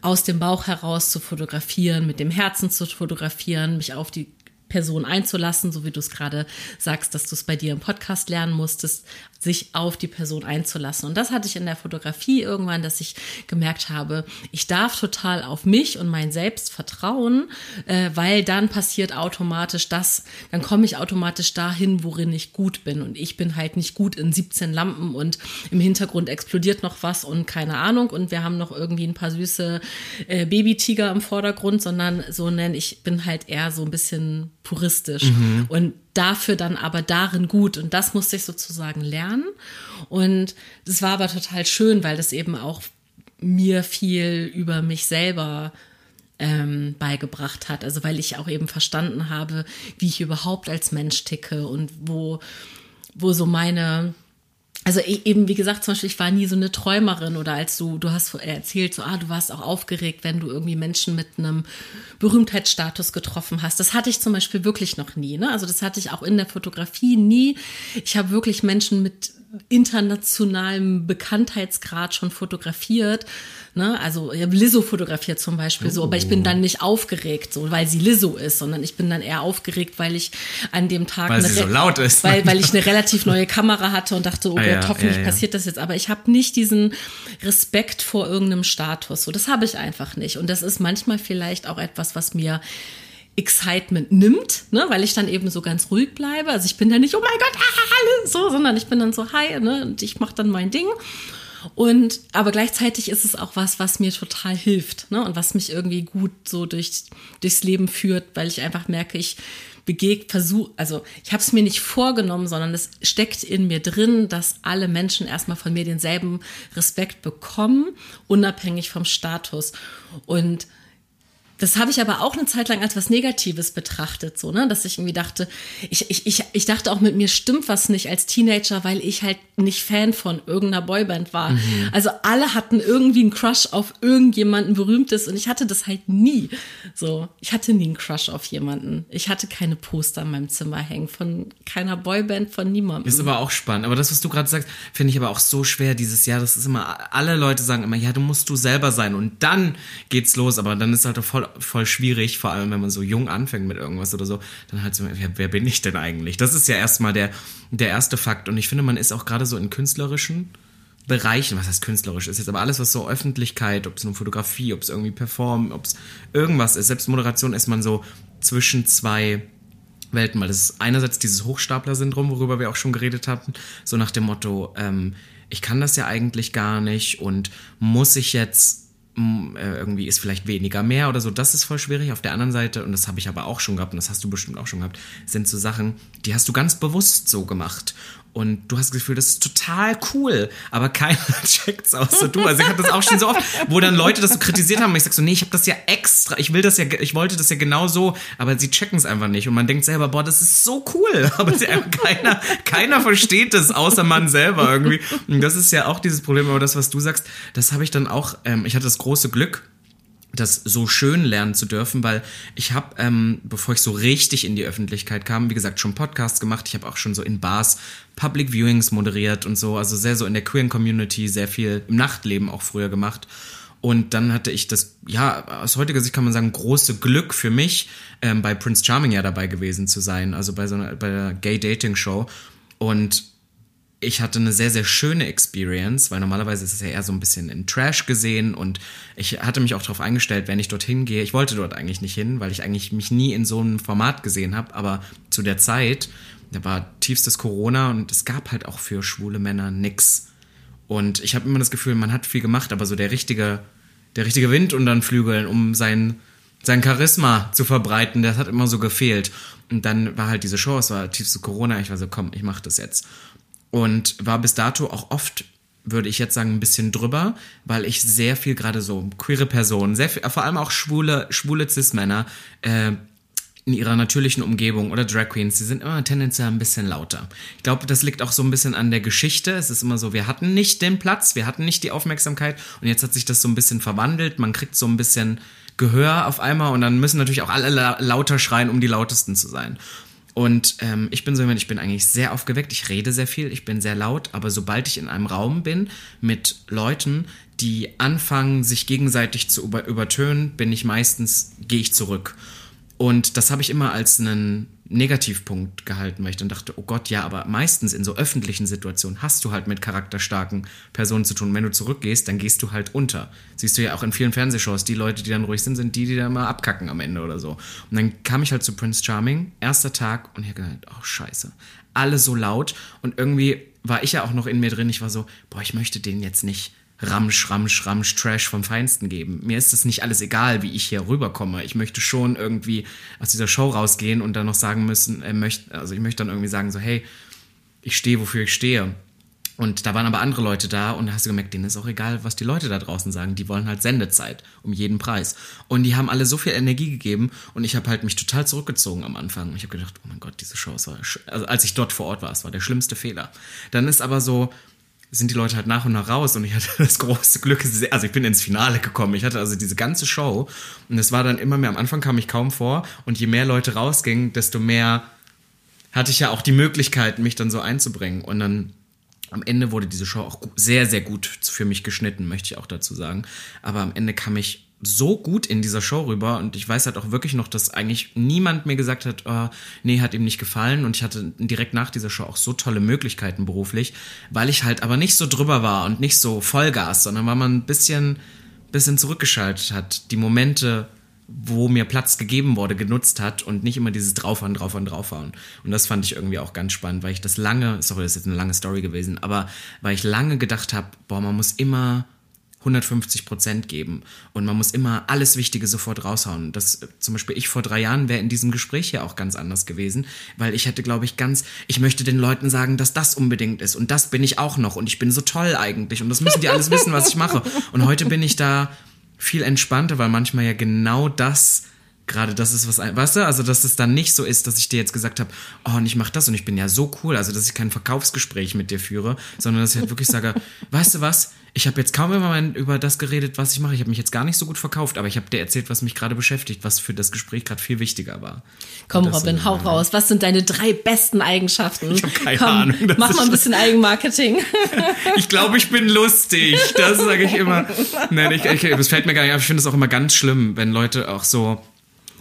aus dem Bauch heraus zu fotografieren, mit dem Herzen zu fotografieren, mich auf die Person einzulassen, so wie du es gerade sagst, dass du es bei dir im Podcast lernen musstest, sich auf die Person einzulassen. Und das hatte ich in der Fotografie irgendwann, dass ich gemerkt habe, ich darf total auf mich und mein Selbst vertrauen, äh, weil dann passiert automatisch das, dann komme ich automatisch dahin, worin ich gut bin. Und ich bin halt nicht gut in 17 Lampen und im Hintergrund explodiert noch was und keine Ahnung. Und wir haben noch irgendwie ein paar süße äh, Babytiger im Vordergrund, sondern so nenne ich bin halt eher so ein bisschen puristisch. Und dafür dann aber darin gut. Und das musste ich sozusagen lernen. Und das war aber total schön, weil das eben auch mir viel über mich selber ähm, beigebracht hat. Also weil ich auch eben verstanden habe, wie ich überhaupt als Mensch ticke und wo, wo so meine also e-, eben, wie gesagt, zum Beispiel, ich war nie so eine Träumerin oder als du, du hast erzählt, so, ah, du warst auch aufgeregt, wenn du irgendwie Menschen mit einem Berühmtheitsstatus getroffen hast. Das hatte ich zum Beispiel wirklich noch nie. Ne? Also das hatte ich auch in der Fotografie nie. Ich habe wirklich Menschen mit internationalem Bekanntheitsgrad schon fotografiert. Ne? Also ich habe Lizzo fotografiert zum Beispiel oh. so, aber ich bin dann nicht aufgeregt, so weil sie Lizzo ist, sondern ich bin dann eher aufgeregt, weil ich an dem Tag weil sie so laut ist, weil, weil ich eine *laughs* relativ neue Kamera hatte und dachte, oh ah, Gott, ja, hoffentlich ja, ja. passiert das jetzt. Aber ich habe nicht diesen Respekt vor irgendeinem Status. So, das habe ich einfach nicht. Und das ist manchmal vielleicht auch etwas, was mir Excitement nimmt, ne, weil ich dann eben so ganz ruhig bleibe. Also ich bin dann nicht, oh mein Gott, *laughs* ah, so, sondern ich bin dann so, hi, ne, und ich mache dann mein Ding. Und aber gleichzeitig ist es auch was, was mir total hilft, ne, und was mich irgendwie gut so durch, durchs Leben führt, weil ich einfach merke, ich begeg, versuche, also ich habe es mir nicht vorgenommen, sondern es steckt in mir drin, dass alle Menschen erstmal von mir denselben Respekt bekommen, unabhängig vom Status. Und das habe ich aber auch eine Zeit lang als was Negatives betrachtet, so, ne, dass ich irgendwie dachte, ich, ich, ich, ich dachte auch mit mir stimmt was nicht als Teenager, weil ich halt nicht Fan von irgendeiner Boyband war. Mhm. Also alle hatten irgendwie einen Crush auf irgendjemanden Berühmtes und ich hatte das halt nie. So, ich hatte nie einen Crush auf jemanden. Ich hatte keine Poster in meinem Zimmer hängen von keiner Boyband, von niemandem. Ist aber auch spannend. Aber das, was du gerade sagst, finde ich aber auch so schwer dieses Jahr. Das ist immer, alle Leute sagen immer, ja, du musst du selber sein und dann geht's los. Aber dann ist halt voll voll schwierig, vor allem wenn man so jung anfängt mit irgendwas oder so, dann halt so, wer, wer bin ich denn eigentlich? Das ist ja erstmal der, der erste Fakt. Und ich finde, man ist auch gerade so in künstlerischen Bereichen, was heißt künstlerisch ist jetzt, aber alles, was so Öffentlichkeit, ob es nur Fotografie, ob es irgendwie Perform, ob es irgendwas ist, selbst Moderation ist man so zwischen zwei Welten, weil das ist einerseits dieses Hochstapler-Syndrom, worüber wir auch schon geredet hatten, so nach dem Motto, ähm, ich kann das ja eigentlich gar nicht und muss ich jetzt irgendwie ist vielleicht weniger mehr oder so. Das ist voll schwierig. Auf der anderen Seite, und das habe ich aber auch schon gehabt, und das hast du bestimmt auch schon gehabt, sind so Sachen, die hast du ganz bewusst so gemacht. Und du hast das Gefühl, das ist total cool, aber keiner *laughs* checkt's außer du. Also ich habe das auch schon so oft, wo dann Leute das so kritisiert haben. Und ich sag so, nee, ich habe das ja extra, ich will das ja, ich wollte das ja genau so, aber sie checken es einfach nicht. Und man denkt selber, boah, das ist so cool. *laughs* Aber keiner, keiner versteht das, außer man selber irgendwie. Und das ist ja auch dieses Problem. Aber das, was du sagst, das habe ich dann auch, ähm, ich hatte das große Glück, das so schön lernen zu dürfen, weil ich habe, ähm, bevor ich so richtig in die Öffentlichkeit kam, wie gesagt, schon Podcasts gemacht. Ich habe auch schon so in Bars Public Viewings moderiert und so, also sehr so in der queeren Community, sehr viel im Nachtleben auch früher gemacht. Und dann hatte ich das, ja, aus heutiger Sicht kann man sagen, große Glück für mich, ähm, bei Prince Charming ja dabei gewesen zu sein, also bei so einer, bei der Gay Dating Show. Und ich hatte eine sehr, sehr schöne Experience, weil normalerweise ist es ja eher so ein bisschen in Trash gesehen und ich hatte mich auch darauf eingestellt, wenn ich dorthin gehe. Ich wollte dort eigentlich nicht hin, weil ich eigentlich mich nie in so einem Format gesehen habe, aber zu der Zeit, da war tiefstes Corona und es gab halt auch für schwule Männer nix. Und ich habe immer das Gefühl, man hat viel gemacht, aber so der richtige, der richtige Wind und dann Flügeln, um sein, sein Charisma zu verbreiten, das hat immer so gefehlt. Und dann war halt diese Show, es war tiefste Corona, ich war so, komm, ich mach das jetzt und war bis dato auch oft würde ich jetzt sagen, ein bisschen drüber, weil ich sehr viel gerade so queere Personen, sehr viel, vor allem auch schwule, schwule Cis-Männer äh, in ihrer natürlichen Umgebung oder Drag Queens, die sind immer tendenziell ein bisschen lauter. Ich glaube, das liegt auch so ein bisschen an der Geschichte. Es ist immer so, wir hatten nicht den Platz, wir hatten nicht die Aufmerksamkeit und jetzt hat sich das so ein bisschen verwandelt. Man kriegt so ein bisschen Gehör auf einmal und dann müssen natürlich auch alle lauter schreien, um die lautesten zu sein. Und ähm, ich bin so jemand, ich bin eigentlich sehr aufgeweckt, ich rede sehr viel, ich bin sehr laut, aber sobald ich in einem Raum bin mit Leuten, die anfangen, sich gegenseitig zu über übertönen, bin ich meistens, gehe ich zurück. Und das habe ich immer als einen Negativpunkt gehalten, weil ich dann dachte, oh Gott, ja, aber meistens in so öffentlichen Situationen hast du halt mit charakterstarken Personen zu tun. wenn du zurückgehst, dann gehst du halt unter. Siehst du ja auch in vielen Fernsehshows, die Leute, die dann ruhig sind, sind die, die dann mal abkacken am Ende oder so. Und dann kam ich halt zu Prince Charming, erster Tag, und ich habe gedacht, oh scheiße, alle so laut. Und irgendwie war ich ja auch noch in mir drin, ich war so, boah, ich möchte denen jetzt nicht Ramsch, Ramsch, Ramsch, Trash vom Feinsten geben. Mir ist das nicht alles egal, wie ich hier rüberkomme. Ich möchte schon irgendwie aus dieser Show rausgehen und dann noch sagen müssen, äh, möchte, also ich möchte dann irgendwie sagen so, hey, ich stehe, wofür ich stehe. Und da waren aber andere Leute da und da hast du gemerkt, denen ist auch egal, was die Leute da draußen sagen. Die wollen halt Sendezeit um jeden Preis. Und die haben alle so viel Energie gegeben und ich habe halt mich total zurückgezogen am Anfang. Ich habe gedacht, oh mein Gott, diese Show war, also als ich dort vor Ort war, es war der schlimmste Fehler. Dann ist aber so, sind die Leute halt nach und nach raus und ich hatte *laughs* das große Glück, also ich bin ins Finale gekommen. Ich hatte also diese ganze Show und es war dann immer mehr, am Anfang kam ich kaum vor und je mehr Leute rausgingen, desto mehr hatte ich ja auch die Möglichkeit, mich dann so einzubringen und dann am Ende wurde diese Show auch sehr, sehr gut für mich geschnitten, möchte ich auch dazu sagen. Aber am Ende kam ich so gut in dieser Show rüber und ich weiß halt auch wirklich noch, dass eigentlich niemand mir gesagt hat, oh, nee, hat ihm nicht gefallen und ich hatte direkt nach dieser Show auch so tolle Möglichkeiten beruflich, weil ich halt aber nicht so drüber war und nicht so Vollgas, sondern weil man ein bisschen, bisschen zurückgeschaltet hat, die Momente, wo mir Platz gegeben wurde, genutzt hat und nicht immer dieses draufhauen, draufhauen, draufhauen. Und das fand ich irgendwie auch ganz spannend, weil ich das lange, sorry, das ist jetzt eine lange Story gewesen, aber weil ich lange gedacht habe, boah, man muss immer 150 Prozent geben und man muss immer alles Wichtige sofort raushauen. Das zum Beispiel ich vor drei Jahren wäre in diesem Gespräch ja auch ganz anders gewesen, weil ich hätte, glaube ich, ganz, ich möchte den Leuten sagen, dass das unbedingt ist und das bin ich auch noch und ich bin so toll eigentlich und das müssen die alles wissen, was ich mache. Und heute bin ich da viel entspannter, weil manchmal ja genau das gerade das ist was, weißt du, also dass es dann nicht so ist, dass ich dir jetzt gesagt habe, oh, und ich mache das und ich bin ja so cool, also dass ich kein Verkaufsgespräch mit dir führe, sondern dass ich halt wirklich sage, *laughs* weißt du was, ich habe jetzt kaum immer über das geredet, was ich mache. Ich habe mich jetzt gar nicht so gut verkauft, aber ich habe dir erzählt, was mich gerade beschäftigt, was für das Gespräch gerade viel wichtiger war. Komm, Robin, hau raus. Was sind deine drei besten Eigenschaften? Ich habe keine Komm, Ahnung. Mach mal ein bisschen Eigenmarketing. *laughs* ich glaube, ich bin lustig. Das sage ich immer. Nein, ich, ich, das fällt mir gar nicht auf. Ich finde es auch immer ganz schlimm, wenn Leute auch so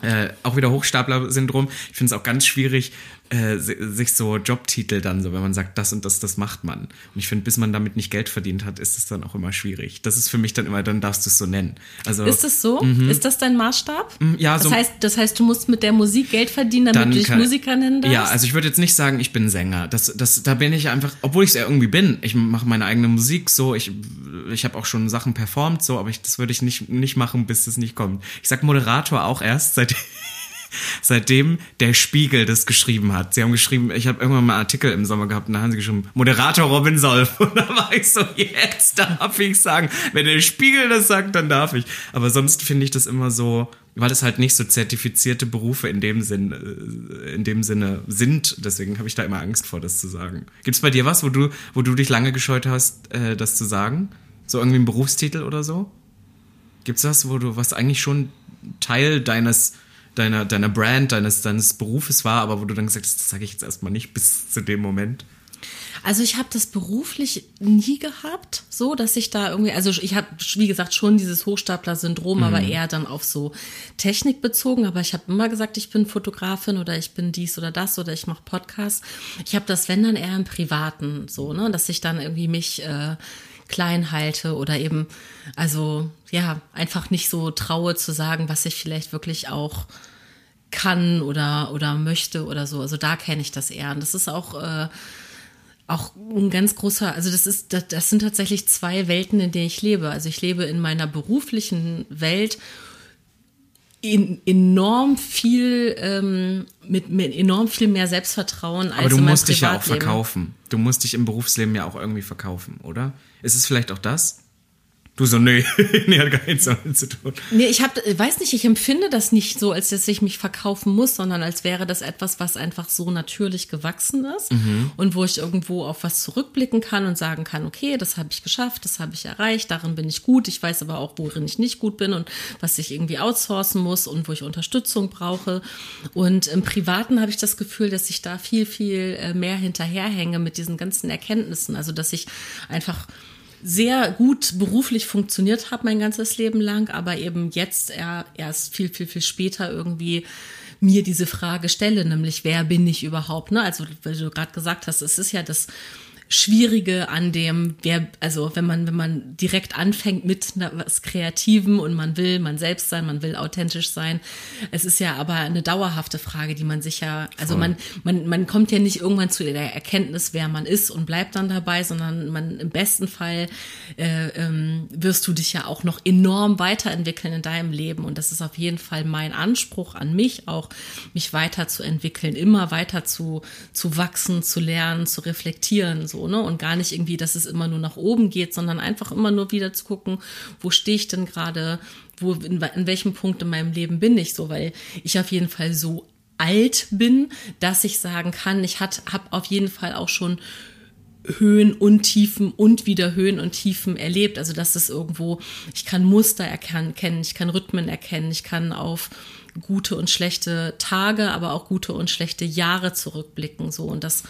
äh, auch wieder Hochstapler-Syndrom. Ich finde es auch ganz schwierig, äh, sich so Jobtitel dann so, wenn man sagt, das und das, das macht man. Und ich finde, bis man damit nicht Geld verdient hat, ist es dann auch immer schwierig. Das ist für mich dann immer, dann darfst du es so nennen. Also, ist es so? Mhm. Ist das dein Maßstab? Mm, ja, so. Das heißt, das heißt, du musst mit der Musik Geld verdienen, damit du dich kann, Musiker nennen darfst? Ja, also ich würde jetzt nicht sagen, ich bin Sänger. Das, das, da bin ich einfach, obwohl ich es ja irgendwie bin. Ich mache meine eigene Musik so, ich, ich habe auch schon Sachen performt so, aber ich, das würde ich nicht, nicht machen, bis es nicht kommt. Ich sag Moderator auch erst, seit seitdem der Spiegel das geschrieben hat. Sie haben geschrieben, ich habe irgendwann mal einen Artikel im Sommer gehabt und da haben sie geschrieben, Moderator Robin Solf. *laughs* Und da war ich so, jetzt darf ich sagen. Wenn der Spiegel das sagt, dann darf ich. Aber sonst finde ich das immer so, weil es halt nicht so zertifizierte Berufe in dem, Sinn, äh, in dem Sinne sind. Deswegen habe ich da immer Angst vor, das zu sagen. Gibt es bei dir was, wo du, wo du dich lange gescheut hast, äh, das zu sagen? So irgendwie ein Berufstitel oder so? Gibt es was, wo du, was eigentlich schon Teil deines deiner, deiner Brand, deines, deines Berufes war, aber wo du dann gesagt hast, das sage ich jetzt erstmal nicht bis zu dem Moment? Also ich habe das beruflich nie gehabt, so dass ich da irgendwie, also ich habe, wie gesagt, schon dieses Hochstapler-Syndrom, mhm. aber eher dann auf so Technik bezogen. Aber ich habe immer gesagt, ich bin Fotografin oder ich bin dies oder das oder ich mache Podcasts. Ich habe das, wenn dann eher im Privaten so, ne, dass ich dann irgendwie mich äh, klein halte oder eben, also ja, einfach nicht so traue zu sagen, was ich vielleicht wirklich auch kann oder, oder möchte oder so. Also da kenne ich das eher. Und das ist auch, äh, auch ein ganz großer, also das ist, das, das sind tatsächlich zwei Welten, in denen ich lebe. Also ich lebe in meiner beruflichen Welt in, enorm viel ähm, mit, mit enorm viel mehr Selbstvertrauen als Aber du musst dich ja auch verkaufen. Du musst dich im Berufsleben ja auch irgendwie verkaufen, oder? Ist es vielleicht auch das? Du so, nee, *laughs* nee, hat gar nichts damit zu tun. Nee, ich hab, weiß nicht, ich empfinde das nicht so, als dass ich mich verkaufen muss, sondern als wäre das etwas, was einfach so natürlich gewachsen ist mhm. und wo ich irgendwo auf was zurückblicken kann und sagen kann, okay, das habe ich geschafft, das habe ich erreicht, darin bin ich gut. Ich weiß aber auch, worin ich nicht gut bin und was ich irgendwie outsourcen muss und wo ich Unterstützung brauche. Und im Privaten habe ich das Gefühl, dass ich da viel, viel äh, mehr hinterherhänge mit diesen ganzen Erkenntnissen. Also, dass ich einfach sehr gut beruflich funktioniert habe mein ganzes Leben lang, aber eben jetzt erst viel, viel, viel später irgendwie mir diese Frage stelle, nämlich wer bin ich überhaupt? Ne? Also, weil du gerade gesagt hast, es ist ja das Schwierige an dem, wer, also wenn man, wenn man direkt anfängt mit was Kreativem und man will man selbst sein, man will authentisch sein. Es ist ja aber eine dauerhafte Frage, die man sich ja, also man, man, man kommt ja nicht irgendwann zu der Erkenntnis, wer man ist und bleibt dann dabei, sondern man im besten Fall äh, ähm, wirst du dich ja auch noch enorm weiterentwickeln in deinem Leben. Und das ist auf jeden Fall mein Anspruch an mich, auch mich weiterzuentwickeln, immer weiter zu, zu wachsen, zu lernen, zu reflektieren. So so, ne? Und gar nicht irgendwie, dass es immer nur nach oben geht, sondern einfach immer nur wieder zu gucken, wo stehe ich denn gerade, wo, in, in welchem Punkt in meinem Leben bin ich so, weil ich auf jeden Fall so alt bin, dass ich sagen kann, ich habe auf jeden Fall auch schon Höhen und Tiefen und wieder Höhen und Tiefen erlebt. Also das ist irgendwo, ich kann Muster erkennen, ich kann Rhythmen erkennen, ich kann auf gute und schlechte Tage, aber auch gute und schlechte Jahre zurückblicken. So und das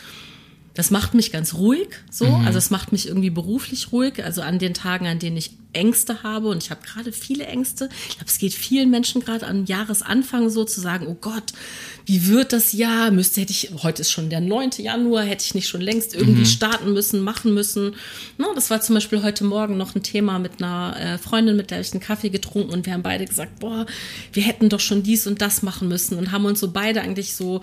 das macht mich ganz ruhig, so. Mhm. Also es macht mich irgendwie beruflich ruhig. Also an den Tagen, an denen ich Ängste habe und ich habe gerade viele Ängste. Ich glaube, es geht vielen Menschen gerade am Jahresanfang so zu sagen, oh Gott, wie wird das Jahr? Müsste, hätte ich, heute ist schon der 9. Januar, hätte ich nicht schon längst irgendwie mhm. starten müssen, machen müssen. No, das war zum Beispiel heute Morgen noch ein Thema mit einer äh, Freundin, mit der ich einen Kaffee getrunken und wir haben beide gesagt, boah, wir hätten doch schon dies und das machen müssen und haben uns so beide eigentlich so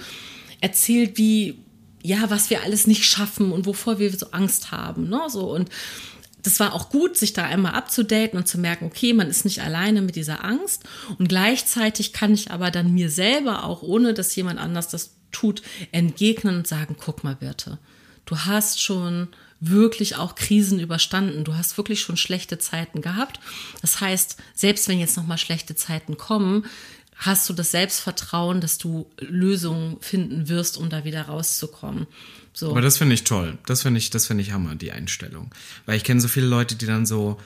erzählt, wie ja, was wir alles nicht schaffen und wovor wir so Angst haben, ne? So und das war auch gut, sich da einmal abzudaten und zu merken, okay, man ist nicht alleine mit dieser Angst und gleichzeitig kann ich aber dann mir selber auch, ohne dass jemand anders das tut, entgegnen und sagen, guck mal, Birte, du hast schon wirklich auch Krisen überstanden. Du hast wirklich schon schlechte Zeiten gehabt. Das heißt, selbst wenn jetzt noch mal schlechte Zeiten kommen, hast du das Selbstvertrauen, dass du Lösungen finden wirst, um da wieder rauszukommen. So. Aber das finde ich toll. Das finde ich, das ich Hammer, die Einstellung. Weil ich kenne so viele Leute, die dann so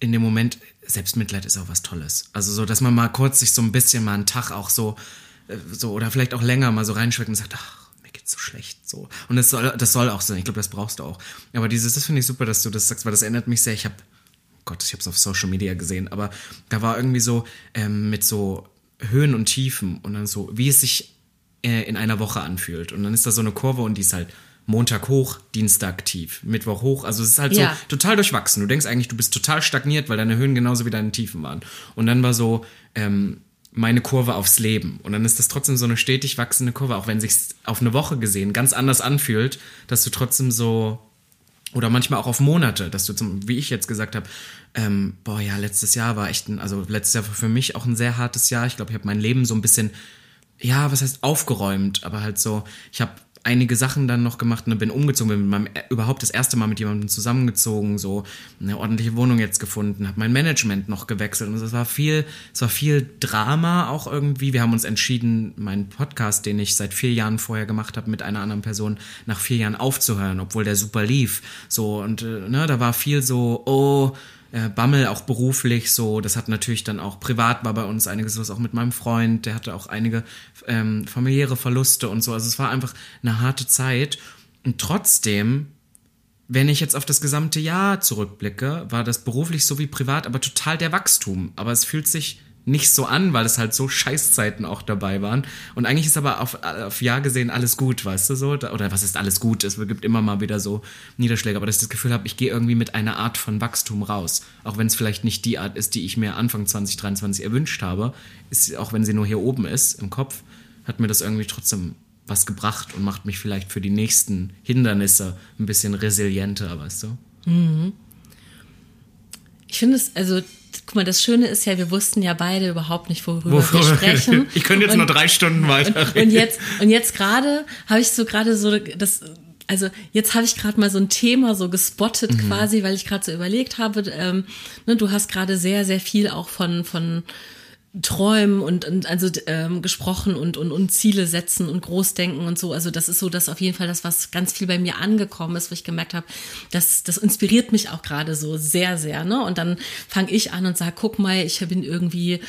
in dem Moment, Selbstmitleid ist auch was Tolles. Also so, dass man mal kurz sich so ein bisschen mal einen Tag auch so, äh, so oder vielleicht auch länger mal so reinschweckt und sagt, ach, mir geht's so schlecht, so. Und das soll, das soll auch sein. Ich glaube, das brauchst du auch. Aber dieses, das finde ich super, dass du das sagst, weil das erinnert mich sehr. Ich habe Gott, ich habe es auf Social Media gesehen, aber da war irgendwie so ähm, mit so Höhen und Tiefen und dann so, wie es sich äh, in einer Woche anfühlt. Und dann ist da so eine Kurve und die ist halt Montag hoch, Dienstag tief, Mittwoch hoch. Also es ist halt ja. so total durchwachsen. Du denkst eigentlich, du bist total stagniert, weil deine Höhen genauso wie deine Tiefen waren. Und dann war so ähm, meine Kurve aufs Leben. Und dann ist das trotzdem so eine stetig wachsende Kurve, auch wenn sich auf eine Woche gesehen ganz anders anfühlt, dass du trotzdem so oder manchmal auch auf Monate, dass du zum, wie ich jetzt gesagt habe, ähm, boah, ja, letztes Jahr war echt ein, also letztes Jahr war für mich auch ein sehr hartes Jahr. Ich glaube, ich habe mein Leben so ein bisschen, ja, was heißt aufgeräumt, aber halt so, ich habe einige Sachen dann noch gemacht und bin umgezogen, bin mit meinem, äh, überhaupt das erste Mal mit jemandem zusammengezogen, so eine ordentliche Wohnung jetzt gefunden, habe mein Management noch gewechselt und es war viel, es war viel Drama auch irgendwie. Wir haben uns entschieden, meinen Podcast, den ich seit vier Jahren vorher gemacht habe, mit einer anderen Person nach vier Jahren aufzuhören, obwohl der super lief. So und äh, ne, da war viel so, oh, äh, Bammel auch beruflich so. Das hat natürlich dann auch privat war bei uns einiges was auch mit meinem Freund. Der hatte auch einige ähm, familiäre Verluste und so. Also es war einfach eine harte Zeit. Und trotzdem, wenn ich jetzt auf das gesamte Jahr zurückblicke, war das beruflich so wie privat, aber total der Wachstum. Aber es fühlt sich nicht so an, weil es halt so Scheißzeiten auch dabei waren. Und eigentlich ist aber auf, auf Jahr gesehen alles gut, weißt du so? Oder was ist alles gut? Es gibt immer mal wieder so Niederschläge, aber dass ich das Gefühl habe, ich gehe irgendwie mit einer Art von Wachstum raus. Auch wenn es vielleicht nicht die Art ist, die ich mir Anfang 2023 erwünscht habe, ist, auch wenn sie nur hier oben ist, im Kopf, hat mir das irgendwie trotzdem was gebracht und macht mich vielleicht für die nächsten Hindernisse ein bisschen resilienter, weißt du? Mhm. Ich finde es, also Guck mal, das Schöne ist ja, wir wussten ja beide überhaupt nicht, worüber Wofür? wir sprechen. *laughs* Ich könnte jetzt und, nur drei Stunden weiter. Und, und jetzt, und jetzt gerade habe ich so gerade so das, also jetzt habe ich gerade mal so ein Thema so gespottet mhm. quasi, weil ich gerade so überlegt habe, ähm, ne, du hast gerade sehr, sehr viel auch von, von Träumen und, und also ähm, gesprochen und, und, und Ziele setzen und Großdenken und so. Also das ist so, dass auf jeden Fall das, was ganz viel bei mir angekommen ist, wo ich gemerkt habe, das, das inspiriert mich auch gerade so sehr, sehr. Ne? Und dann fange ich an und sage, guck mal, ich bin irgendwie,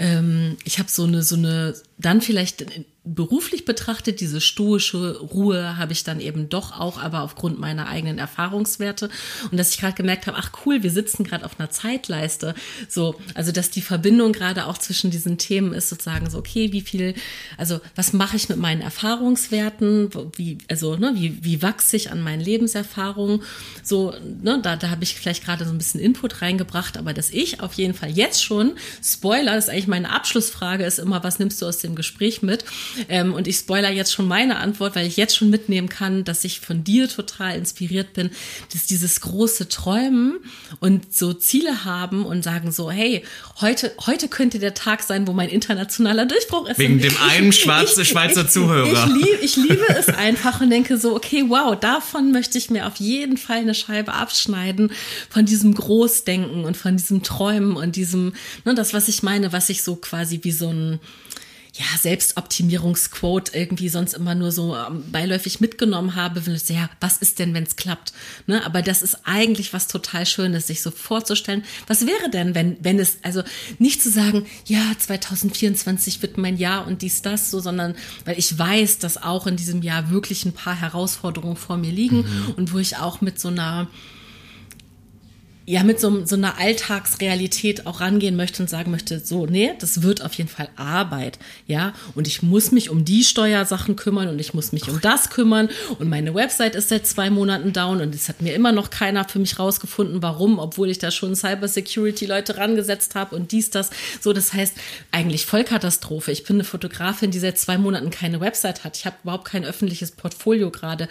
ähm, ich habe so eine, so eine, dann vielleicht beruflich betrachtet, diese stoische Ruhe habe ich dann eben doch auch, aber aufgrund meiner eigenen Erfahrungswerte. Und dass ich gerade gemerkt habe, ach cool, wir sitzen gerade auf einer Zeitleiste. So, also dass die Verbindung gerade auch zwischen diesen Themen ist, sozusagen so, okay, wie viel, also was mache ich mit meinen Erfahrungswerten? Wie, also, ne, wie, wie wachse ich an meinen Lebenserfahrungen? So, ne, da, da habe ich vielleicht gerade so ein bisschen Input reingebracht, aber dass ich auf jeden Fall jetzt schon, Spoiler, das ist eigentlich meine Abschlussfrage, ist immer, was nimmst du aus dem Gespräch mit? Ähm, und ich spoiler jetzt schon meine Antwort, weil ich jetzt schon mitnehmen kann, dass ich von dir total inspiriert bin, dass dieses große Träumen und so Ziele haben und sagen so, hey, heute, heute könnte der Tag sein, wo mein internationaler Durchbruch ist. Wegen dem einen schwarzen Schweizer ich, Zuhörer. Ich, lieb, ich liebe es einfach und denke so, okay, wow, davon möchte ich mir auf jeden Fall eine Scheibe abschneiden, von diesem Großdenken und von diesem Träumen und diesem, ne, das, was ich meine, was ich so quasi wie so ein, ja, Selbstoptimierungsquote irgendwie sonst immer nur so ähm, beiläufig mitgenommen habe, wenn ich ja, was ist denn, wenn es klappt? Ne? Aber das ist eigentlich was total Schönes, sich so vorzustellen, was wäre denn, wenn, wenn es, also nicht zu sagen, ja, 2024 wird mein Jahr und dies, das, so, sondern weil ich weiß, dass auch in diesem Jahr wirklich ein paar Herausforderungen vor mir liegen mhm. und wo ich auch mit so einer ja mit so, so einer Alltagsrealität auch rangehen möchte und sagen möchte, so, nee, das wird auf jeden Fall Arbeit, ja, und ich muss mich um die Steuersachen kümmern und ich muss mich um das kümmern und meine Website ist seit zwei Monaten down und es hat mir immer noch keiner für mich rausgefunden, warum, obwohl ich da schon Cybersecurity-Leute rangesetzt habe und dies, das, so, das heißt, eigentlich Vollkatastrophe. Ich bin eine Fotografin, die seit zwei Monaten keine Website hat. Ich habe überhaupt kein öffentliches Portfolio gerade.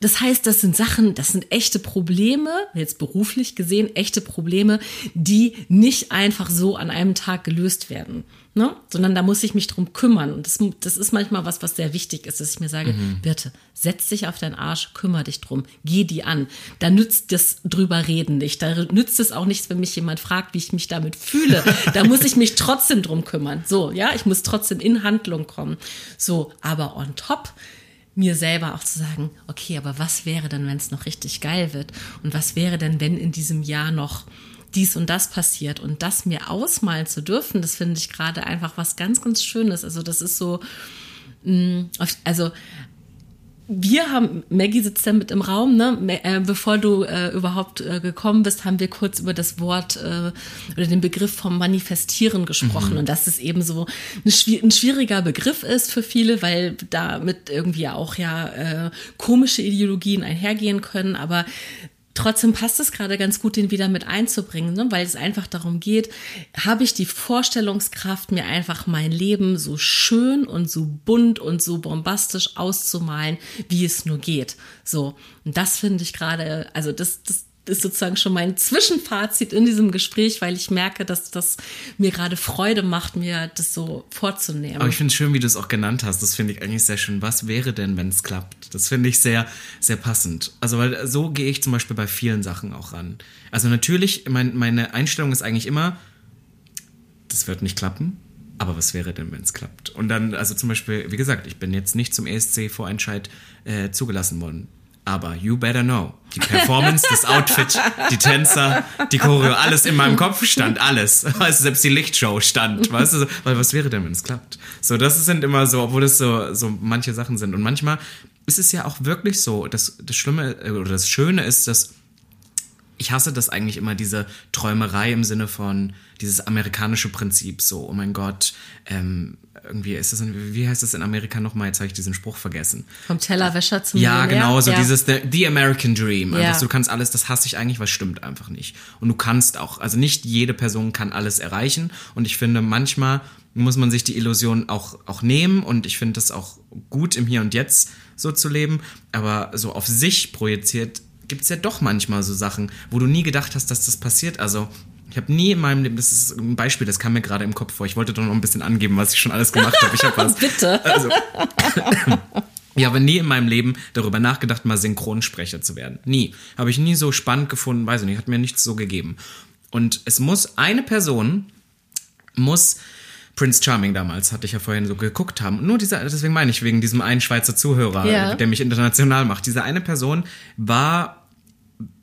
Das heißt, das sind Sachen, das sind echte Probleme, jetzt beruflich gesehen, echte Probleme, die nicht einfach so an einem Tag gelöst werden, ne? sondern da muss ich mich drum kümmern. Und das, das ist manchmal was, was sehr wichtig ist, dass ich mir sage, mhm. Birte, setz dich auf deinen Arsch, kümmere dich drum, geh die an. Da nützt das drüber reden nicht. Da nützt es auch nichts, wenn mich jemand fragt, wie ich mich damit fühle. Da muss ich mich trotzdem drum kümmern. So, ja, ich muss trotzdem in Handlung kommen. So, aber on top mir selber auch zu sagen, okay, aber was wäre denn, wenn es noch richtig geil wird? Und was wäre denn, wenn in diesem Jahr noch dies und das passiert? Und das mir ausmalen zu dürfen, das finde ich gerade einfach was ganz, ganz Schönes. Also das ist so, mm, also wir haben, Maggie sitzt ja mit im Raum, ne? Äh, bevor du äh, überhaupt äh, gekommen bist, haben wir kurz über das Wort äh, oder den Begriff vom Manifestieren gesprochen. Mhm. Und dass es eben so ein, ein, schwieriger Begriff ist für viele, weil damit irgendwie auch ja äh, komische Ideologien einhergehen können. Aber Trotzdem passt es gerade ganz gut, den wieder mit einzubringen, ne? weil es einfach darum geht, habe ich die Vorstellungskraft, mir einfach mein Leben so schön und so bunt und so bombastisch auszumalen, wie es nur geht. So, und das finde ich gerade, also das, das, ist sozusagen schon mein Zwischenfazit in diesem Gespräch, weil ich merke, dass das mir gerade Freude macht, mir das so vorzunehmen. Aber ich finde es schön, wie du es auch genannt hast. Das finde ich eigentlich sehr schön. Was wäre denn, wenn es klappt? Das finde ich sehr, sehr passend. Also, weil so gehe ich zum Beispiel bei vielen Sachen auch ran. Also natürlich, mein, meine Einstellung ist eigentlich immer, das wird nicht klappen. Aber was wäre denn, wenn es klappt? Und dann, also zum Beispiel, wie gesagt, ich bin jetzt nicht zum ESC-Vorentscheid äh, zugelassen worden aber you better know. Die Performance, das Outfit, die Tänzer, die Choreo, alles in meinem Kopf stand, alles. *laughs* Also selbst die Lichtshow stand, weißt du, weil was wäre denn, wenn es klappt? So, das sind immer so, obwohl das so, so manche Sachen sind. Und manchmal ist es ja auch wirklich so, dass das Schlimme oder das Schöne ist, dass ich hasse das eigentlich immer, diese Träumerei im Sinne von dieses amerikanische Prinzip, so, oh mein Gott, ähm, irgendwie ist das, wie heißt das in Amerika nochmal? Jetzt habe ich diesen Spruch vergessen. Vom Tellerwäscher zum Ja, Millionär? genau, so ja. dieses the, the, American Dream. Einfach ja. so, du kannst alles, das hasse ich eigentlich, was stimmt einfach nicht. Und du kannst auch, also nicht jede Person kann alles erreichen. Und ich finde, manchmal muss man sich die Illusion auch, auch nehmen. Und ich finde das auch gut, im Hier und Jetzt so zu leben. Aber so auf sich projiziert gibt es ja doch manchmal so Sachen, wo du nie gedacht hast, dass das passiert. Also ich habe nie in meinem Leben, das ist ein Beispiel, das kam mir gerade im Kopf vor. Ich wollte doch noch ein bisschen angeben, was ich schon alles gemacht habe. Ich habe was. *laughs* Bitte. Also, *laughs* ich habe nie in meinem Leben darüber nachgedacht, mal Synchronsprecher zu werden. Nie. Habe ich nie so spannend gefunden, weiß ich nicht, hat mir nichts so gegeben. Und es muss eine Person muss Prince Charming damals, hatte ich ja vorhin so geguckt haben. Nur dieser, deswegen meine ich, wegen diesem einen Schweizer Zuhörer, ja. der mich international macht. Diese eine Person war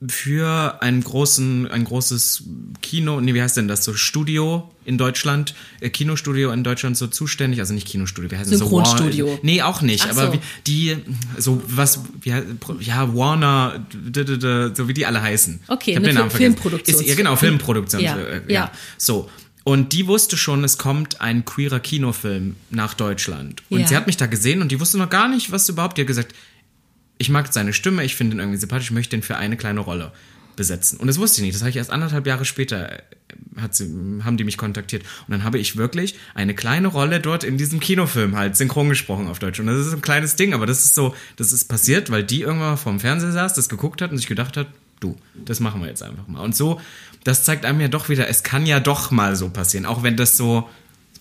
für einen großen, ein großes Kino, nee, wie heißt denn das, so Studio in Deutschland, äh, Kinostudio in Deutschland so zuständig, also nicht Kinostudio, wie heißt das? Synchronstudio. So, nee, auch nicht, Ach aber so. wie, die, so was, wie, ja, Warner, so wie die alle heißen. Okay, ich hab den Namen Filmproduktion. Ist, ja, genau, Filmproduktion. Ja, ja. ja. So. Und die wusste schon, es kommt ein queerer Kinofilm nach Deutschland. Und ja. sie hat mich da gesehen und die wusste noch gar nicht, was überhaupt. Die hat gesagt, ich mag seine Stimme, ich finde ihn irgendwie sympathisch, ich möchte ihn für eine kleine Rolle besetzen. Und das wusste ich nicht. Das habe ich erst anderthalb Jahre später, äh, sie, haben die mich kontaktiert. Und dann habe ich wirklich eine kleine Rolle dort in diesem Kinofilm halt synchron gesprochen auf Deutsch. Und das ist ein kleines Ding, aber das ist so, das ist passiert, weil die irgendwann vorm Fernseher saß, das geguckt hat und sich gedacht hat, du, das machen wir jetzt einfach mal. Und so, das zeigt einem ja doch wieder, es kann ja doch mal so passieren, auch wenn das so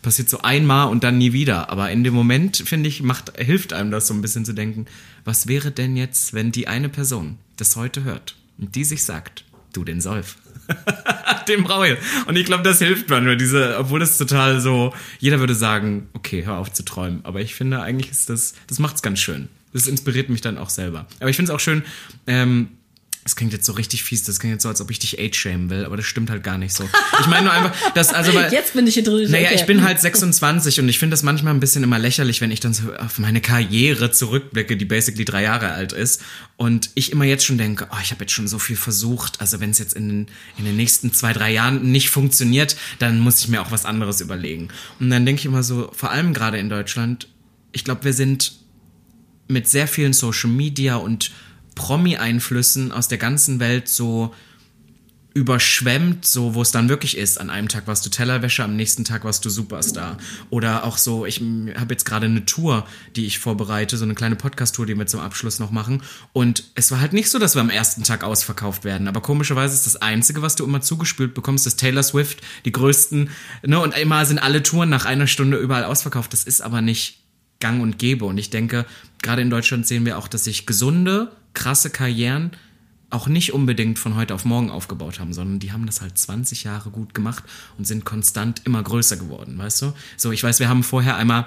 passiert so einmal und dann nie wieder. Aber in dem Moment, finde ich, macht, hilft einem das so ein bisschen zu denken, was wäre denn jetzt, wenn die eine Person das heute hört und die sich sagt, du den Solf. *laughs* den brauche ich. Und ich glaube, das hilft manchmal, diese, obwohl das total so, jeder würde sagen, okay, hör auf zu träumen. Aber ich finde, eigentlich ist das, das macht's ganz schön. Das inspiriert mich dann auch selber. Aber ich finde es auch schön, ähm, das klingt jetzt so richtig fies, das klingt jetzt so, als ob ich dich age-shamen will, aber das stimmt halt gar nicht so. Ich meine nur einfach, dass, also weil, Jetzt bin ich hier drin. Naja, okay. ich bin halt 26 und ich finde das manchmal ein bisschen immer lächerlich, wenn ich dann so auf meine Karriere zurückblicke, die basically drei Jahre alt ist. Und ich immer jetzt schon denke, oh, ich habe jetzt schon so viel versucht. Also wenn es jetzt in den, in den nächsten zwei, drei Jahren nicht funktioniert, dann muss ich mir auch was anderes überlegen. Und dann denke ich immer so, vor allem gerade in Deutschland, ich glaube, wir sind mit sehr vielen Social Media und Promi-Einflüssen aus der ganzen Welt so überschwemmt, so wo es dann wirklich ist. An einem Tag warst du Tellerwäsche, am nächsten Tag warst du Superstar. Oder auch so, ich habe jetzt gerade eine Tour, die ich vorbereite, so eine kleine Podcast-Tour, die wir zum Abschluss noch machen. Und es war halt nicht so, dass wir am ersten Tag ausverkauft werden. Aber komischerweise ist das Einzige, was du immer zugespült bekommst, ist Taylor Swift, die größten, ne, und immer sind alle Touren nach einer Stunde überall ausverkauft. Das ist aber nicht gang und gäbe. Und ich denke, gerade in Deutschland sehen wir auch, dass sich gesunde, krasse Karrieren auch nicht unbedingt von heute auf morgen aufgebaut haben, sondern die haben das halt 20 Jahre gut gemacht und sind konstant immer größer geworden, weißt du? So, ich weiß, wir haben vorher einmal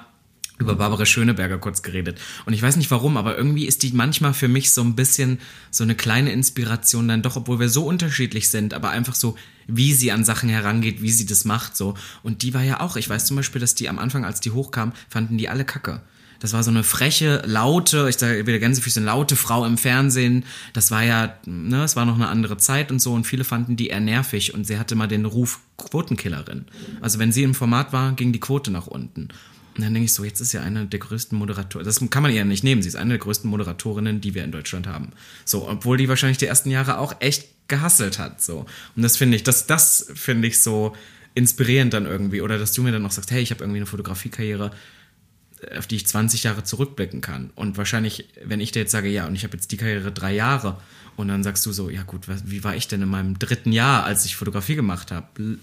über Barbara Schöneberger kurz geredet. Und ich weiß nicht warum, aber irgendwie ist die manchmal für mich so ein bisschen so eine kleine Inspiration dann doch, obwohl wir so unterschiedlich sind, aber einfach so, wie sie an Sachen herangeht, wie sie das macht, so. Und die war ja auch, ich weiß zum Beispiel, dass die am Anfang, als die hochkam, fanden die alle kacke. Das war so eine freche, laute, ich sage wieder Gänsefüßchen, laute Frau im Fernsehen. Das war ja, ne, es war noch eine andere Zeit und so und viele fanden die eher nervig und sie hatte mal den Ruf Quotenkillerin. Also wenn sie im Format war, ging die Quote nach unten. Und dann denke ich so, jetzt ist ja eine der größten Moderatoren, das kann man ihr nicht nehmen, sie ist eine der größten Moderatorinnen, die wir in Deutschland haben. So, obwohl die wahrscheinlich die ersten Jahre auch echt gehasselt hat, so. Und das finde ich, das, das finde ich so inspirierend dann irgendwie. Oder dass du mir dann noch sagst, hey, ich habe irgendwie eine Fotografiekarriere, auf die ich 20 Jahre zurückblicken kann. Und wahrscheinlich, wenn ich dir jetzt sage, ja, und ich habe jetzt die Karriere drei Jahre, und dann sagst du so, ja gut, wie war ich denn in meinem dritten Jahr, als ich Fotografie gemacht habe?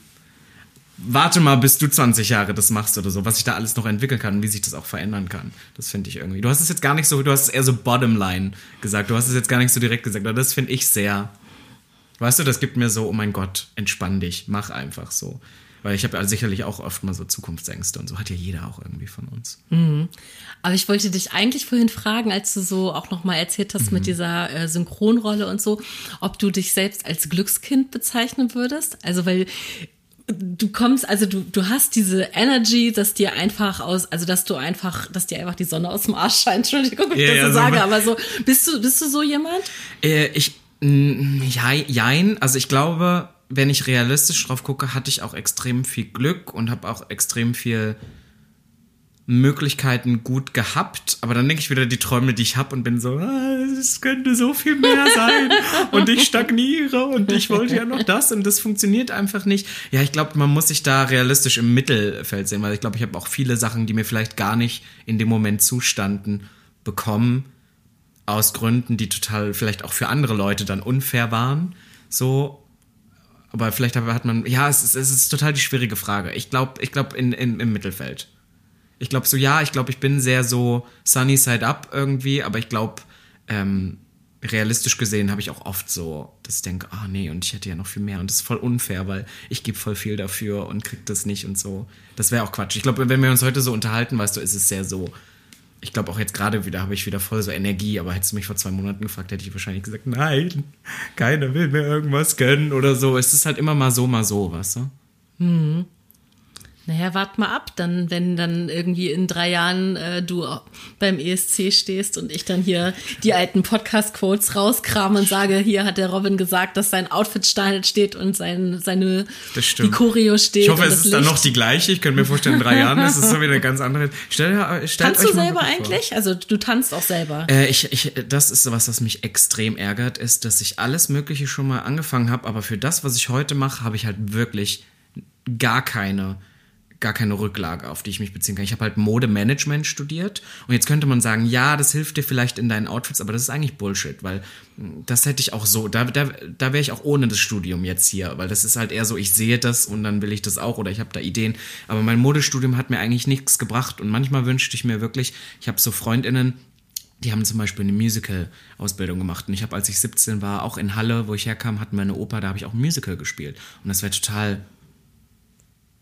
Warte mal, bis du 20 Jahre das machst oder so, was sich da alles noch entwickeln kann und wie sich das auch verändern kann. Das finde ich irgendwie. Du hast es jetzt gar nicht so, du hast es eher so Bottomline gesagt. Du hast es jetzt gar nicht so direkt gesagt, aber das finde ich sehr. Weißt du, das gibt mir so, oh mein Gott, entspann dich, mach einfach so. Weil ich habe ja sicherlich auch oft mal so Zukunftsängste und so hat ja jeder auch irgendwie von uns. Mhm. Aber ich wollte dich eigentlich vorhin fragen, als du so auch nochmal erzählt hast mhm. mit dieser äh, Synchronrolle und so, ob du dich selbst als Glückskind bezeichnen würdest. Also weil du kommst, also du, du hast diese Energy, dass dir einfach aus, also dass du einfach, dass dir einfach die Sonne aus dem Arsch scheint. *laughs* Entschuldigung, wenn ich ja, das so sage, aber so, bist du, bist du so jemand? Äh, ich, ja, jein, also ich glaube, wenn ich realistisch drauf gucke, hatte ich auch extrem viel Glück und habe auch extrem viel Möglichkeiten gut gehabt, aber dann denke ich wieder die Träume, die ich habe und bin so, ah, es könnte so viel mehr sein und ich stagniere und ich wollte ja noch das und das funktioniert einfach nicht. Ja, ich glaube, man muss sich da realistisch im Mittelfeld sehen, weil ich glaube, ich habe auch viele Sachen, die mir vielleicht gar nicht in dem Moment zustanden, bekommen aus Gründen, die total vielleicht auch für andere Leute dann unfair waren. So, aber vielleicht hat man, ja, es ist, es ist total die schwierige Frage. Ich glaube, ich glaube in, in, im Mittelfeld. Ich glaube so, ja, ich glaube, ich bin sehr so sunny side up irgendwie, aber ich glaube, ähm, realistisch gesehen habe ich auch oft so, dass ich denke, ah oh, nee, und ich hätte ja noch viel mehr und das ist voll unfair, weil ich gebe voll viel dafür und krieg das nicht und so. Das wäre auch Quatsch. Ich glaube, wenn wir uns heute so unterhalten, weißt du, ist es sehr so, ich glaube auch jetzt gerade wieder habe ich wieder voll so Energie, aber hättest du mich vor zwei Monaten gefragt, hätte ich wahrscheinlich gesagt, nein, keiner will mir irgendwas gönnen oder so. Es ist halt immer mal so, mal so, weißt du? Hm. Naja, wart mal ab, dann, wenn dann irgendwie in drei Jahren äh, du beim ESC stehst und ich dann hier die alten Podcast-Quotes rauskram und sage, hier hat der Robin gesagt, dass sein Outfit steht und sein, seine die Choreo steht. Ich hoffe, es ist Licht. dann noch die gleiche. Ich könnte mir vorstellen, in drei Jahren ist es so wieder eine ganz andere. Stell, äh, stellt Tanzt du selber eigentlich? Vor. Also du tanzt auch selber. Äh, ich, ich, das ist was, was mich extrem ärgert, ist, dass ich alles Mögliche schon mal angefangen habe, aber für das, was ich heute mache, habe ich halt wirklich gar keine gar keine Rücklage, auf die ich mich beziehen kann. Ich habe halt Modemanagement studiert und jetzt könnte man sagen, ja, das hilft dir vielleicht in deinen Outfits, aber das ist eigentlich Bullshit, weil hm, das hätte ich auch so, da, da, da wäre ich auch ohne das Studium jetzt hier, weil das ist halt eher so, ich sehe das und dann will ich das auch oder ich habe da Ideen, aber mein Modestudium hat mir eigentlich nichts gebracht und manchmal wünschte ich mir wirklich, ich habe so Freundinnen, die haben zum Beispiel eine Musical-Ausbildung gemacht. Und ich habe, als ich 17 war, auch in Halle, wo ich herkam, hatten wir eine Oper, da habe ich auch ein Musical gespielt. Und das wäre total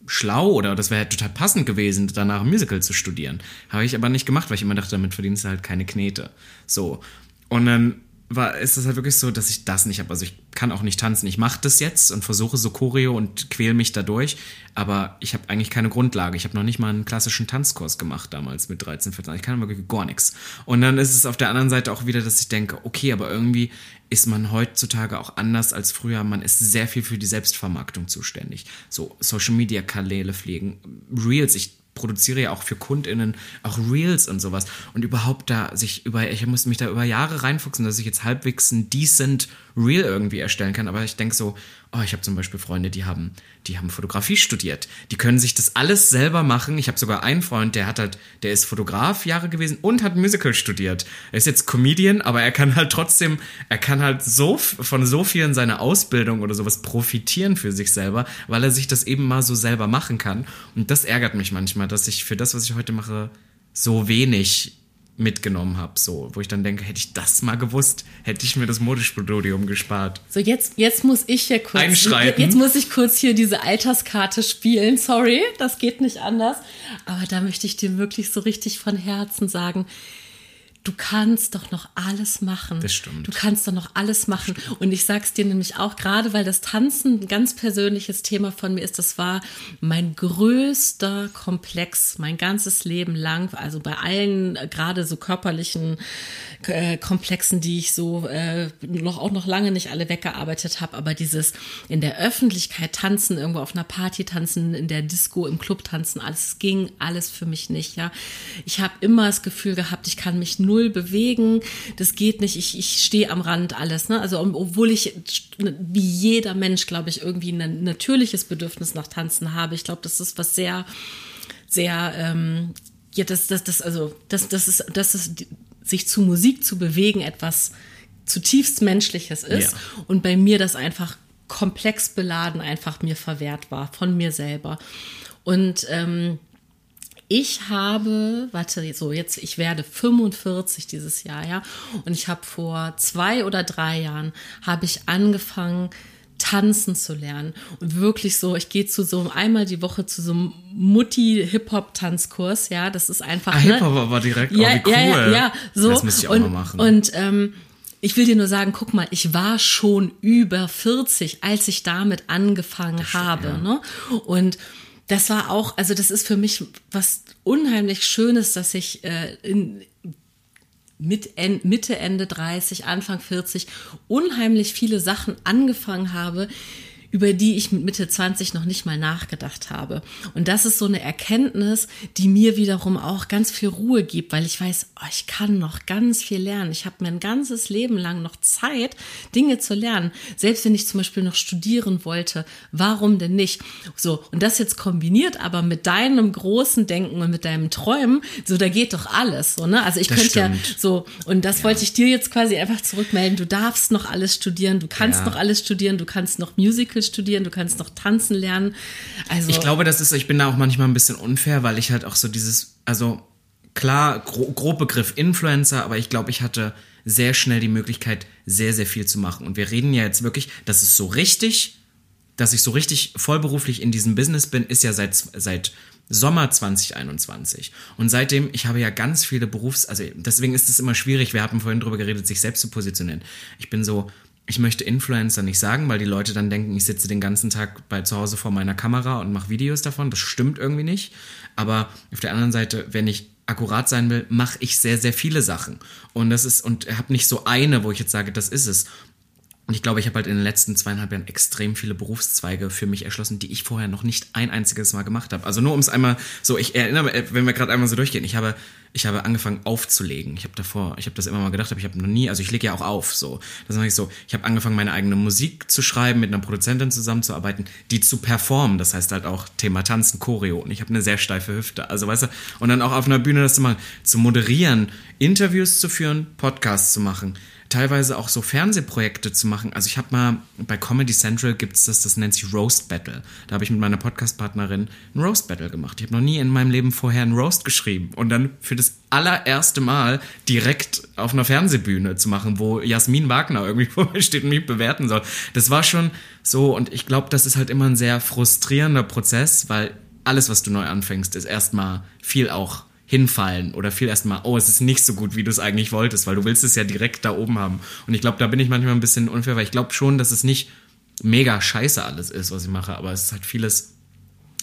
schlau oder das wäre total passend gewesen, danach ein Musical zu studieren. Habe ich aber nicht gemacht, weil ich immer dachte, damit verdienst du halt keine Knete. So. Und dann war, ist es halt wirklich so, dass ich das nicht habe. Also ich kann auch nicht tanzen. Ich mache das jetzt und versuche so Choreo und quäle mich dadurch. Aber ich habe eigentlich keine Grundlage. Ich habe noch nicht mal einen klassischen Tanzkurs gemacht damals mit 13, 14. Ich kann wirklich gar nichts. Und dann ist es auf der anderen Seite auch wieder, dass ich denke, okay, aber irgendwie ist man heutzutage auch anders als früher. Man ist sehr viel für die Selbstvermarktung zuständig. So Social Media Kanäle pflegen, Reels. Ich produziere ja auch für KundInnen auch Reels und sowas. Und überhaupt da sich über, ich musste mich da über Jahre reinfuchsen, dass ich jetzt halbwegs ein decent Reel irgendwie erstellen kann. Aber ich denke so, oh, ich habe zum Beispiel Freunde, die haben, die haben Fotografie studiert. Die können sich das alles selber machen. Ich habe sogar einen Freund, der hat halt, der ist Fotograf Jahre gewesen und hat Musical studiert. Er ist jetzt Comedian, aber er kann halt trotzdem, er kann halt so von so vielen seiner Ausbildung oder sowas profitieren für sich selber, weil er sich das eben mal so selber machen kann. Und das ärgert mich manchmal, dass ich für das, was ich heute mache, so wenig mitgenommen habe, so, wo ich dann denke, hätte ich das mal gewusst, hätte ich mir das Modischstudium gespart. So, jetzt, jetzt muss ich hier kurz, Einschreiten. jetzt muss ich kurz hier diese Alterskarte spielen. Sorry, das geht nicht anders. Aber da möchte ich dir wirklich so richtig von Herzen sagen, du kannst doch noch alles machen. Das stimmt. Du kannst doch noch alles machen. Und ich sag's dir nämlich auch gerade, weil das Tanzen ein ganz persönliches Thema von mir ist. Das war mein größter Komplex, mein ganzes Leben lang. Also bei allen äh, gerade so körperlichen äh, Komplexen, die ich so äh, noch auch noch lange nicht alle weggearbeitet habe. Aber dieses in der Öffentlichkeit tanzen, irgendwo auf einer Party tanzen, in der Disco, im Club tanzen, alles ging alles für mich nicht. Ja, ich habe immer das Gefühl gehabt, ich kann mich nur null bewegen, das geht nicht, ich, ich stehe am Rand alles. Ne? Also obwohl ich, wie jeder Mensch, glaube ich, irgendwie ein natürliches Bedürfnis nach Tanzen habe. Ich glaube, das ist was sehr, sehr, ähm, ja, das, das, das, also, das, das ist, das ist, sich zu Musik zu bewegen, etwas zutiefst Menschliches ist. Ja. Und bei mir das einfach komplex beladen einfach mir verwehrt war von mir selber. Und ähm, ich habe, warte, so jetzt, ich werde 45 dieses Jahr, ja. Und ich habe vor zwei oder drei Jahren, habe ich angefangen, tanzen zu lernen. Und wirklich so, ich gehe zu so einmal die Woche zu so einem Mutti-Hip-Hop-Tanzkurs, ja. Das ist einfach. Ah, ne? Hip-Hop war direkt, ja, oh, cool. Ja, ja, ja, so. Das müsste ich auch und, mal machen. Und, ähm, ich will dir nur sagen, guck mal, ich war schon über 40, als ich damit angefangen stimmt, habe. Ja. Ne? Und das war auch, also das ist für mich was unheimlich Schönes, dass ich äh, in, mit Mitte, Ende 30, Anfang 40 unheimlich viele Sachen angefangen habe, über die ich mit Mitte 20 noch nicht mal nachgedacht habe. Und das ist so eine Erkenntnis, die mir wiederum auch ganz viel Ruhe gibt, weil ich weiß, oh, ich kann noch ganz viel lernen. Ich habe mir ein ganzes Leben lang noch Zeit, Dinge zu lernen. Selbst wenn ich zum Beispiel noch studieren wollte, warum denn nicht? So, und das jetzt kombiniert aber mit deinem großen Denken und mit deinem Träumen, so, da geht doch alles, so, ne? Also ich das könnte ja so, und das ja. wollte ich dir jetzt quasi einfach zurückmelden. Du darfst noch alles studieren, du kannst ja. noch alles studieren, du kannst noch Musical Musical studieren, du kannst noch tanzen lernen. Also ich glaube, das ist, ich bin da auch manchmal ein bisschen unfair, weil ich halt auch so dieses, also klar, gro grob Begriff Influencer, aber ich glaube, ich hatte sehr schnell die Möglichkeit, sehr, sehr viel zu machen. Und wir reden ja jetzt wirklich, das ist so richtig, dass ich so richtig vollberuflich in diesem Business bin, ist ja seit, seit Sommer 2021. Und seitdem, ich habe ja ganz viele Berufs-, also deswegen ist es immer schwierig, wir haben vorhin drüber geredet, sich selbst zu positionieren. Ich bin so, ich möchte Influencer nicht sagen, weil die Leute dann denken, ich sitze den ganzen Tag bei zu Hause vor meiner Kamera und mache Videos davon. Das stimmt irgendwie nicht. Aber auf der anderen Seite, wenn ich akkurat sein will, mache ich sehr, sehr viele Sachen. Und das ist, und habe nicht so eine, wo ich jetzt sage, das ist es. Und ich glaube, ich habe halt in den letzten zweieinhalb Jahren extrem viele Berufszweige für mich erschlossen, die ich vorher noch nicht ein einziges Mal gemacht habe. Also nur um es einmal so, ich erinnere mich, wenn wir gerade einmal so durchgehen, ich habe, ich habe angefangen aufzulegen. Ich habe davor, ich habe das immer mal gedacht, aber ich habe noch nie, also ich lege ja auch auf, so. Das mache ich so. Ich habe angefangen, meine eigene Musik zu schreiben, mit einer Produzentin zusammenzuarbeiten, die zu performen. Das heißt halt auch Thema Tanzen, Choreo. Und ich habe eine sehr steife Hüfte. Also weißt du, und dann auch auf einer Bühne das zu machen, zu moderieren, Interviews zu führen, Podcasts zu machen teilweise auch so Fernsehprojekte zu machen. Also ich habe mal bei Comedy Central gibt's das, das nennt sich Roast Battle. Da habe ich mit meiner Podcast-Partnerin ein Roast Battle gemacht. Ich habe noch nie in meinem Leben vorher einen Roast geschrieben und dann für das allererste Mal direkt auf einer Fernsehbühne zu machen, wo Jasmin Wagner irgendwie *laughs* vor mir steht und mich bewerten soll. Das war schon so und ich glaube, das ist halt immer ein sehr frustrierender Prozess, weil alles, was du neu anfängst, ist erstmal viel auch hinfallen oder viel erstmal, oh, es ist nicht so gut, wie du es eigentlich wolltest, weil du willst es ja direkt da oben haben. Und ich glaube, da bin ich manchmal ein bisschen unfair, weil ich glaube schon, dass es nicht mega scheiße alles ist, was ich mache, aber es ist halt vieles,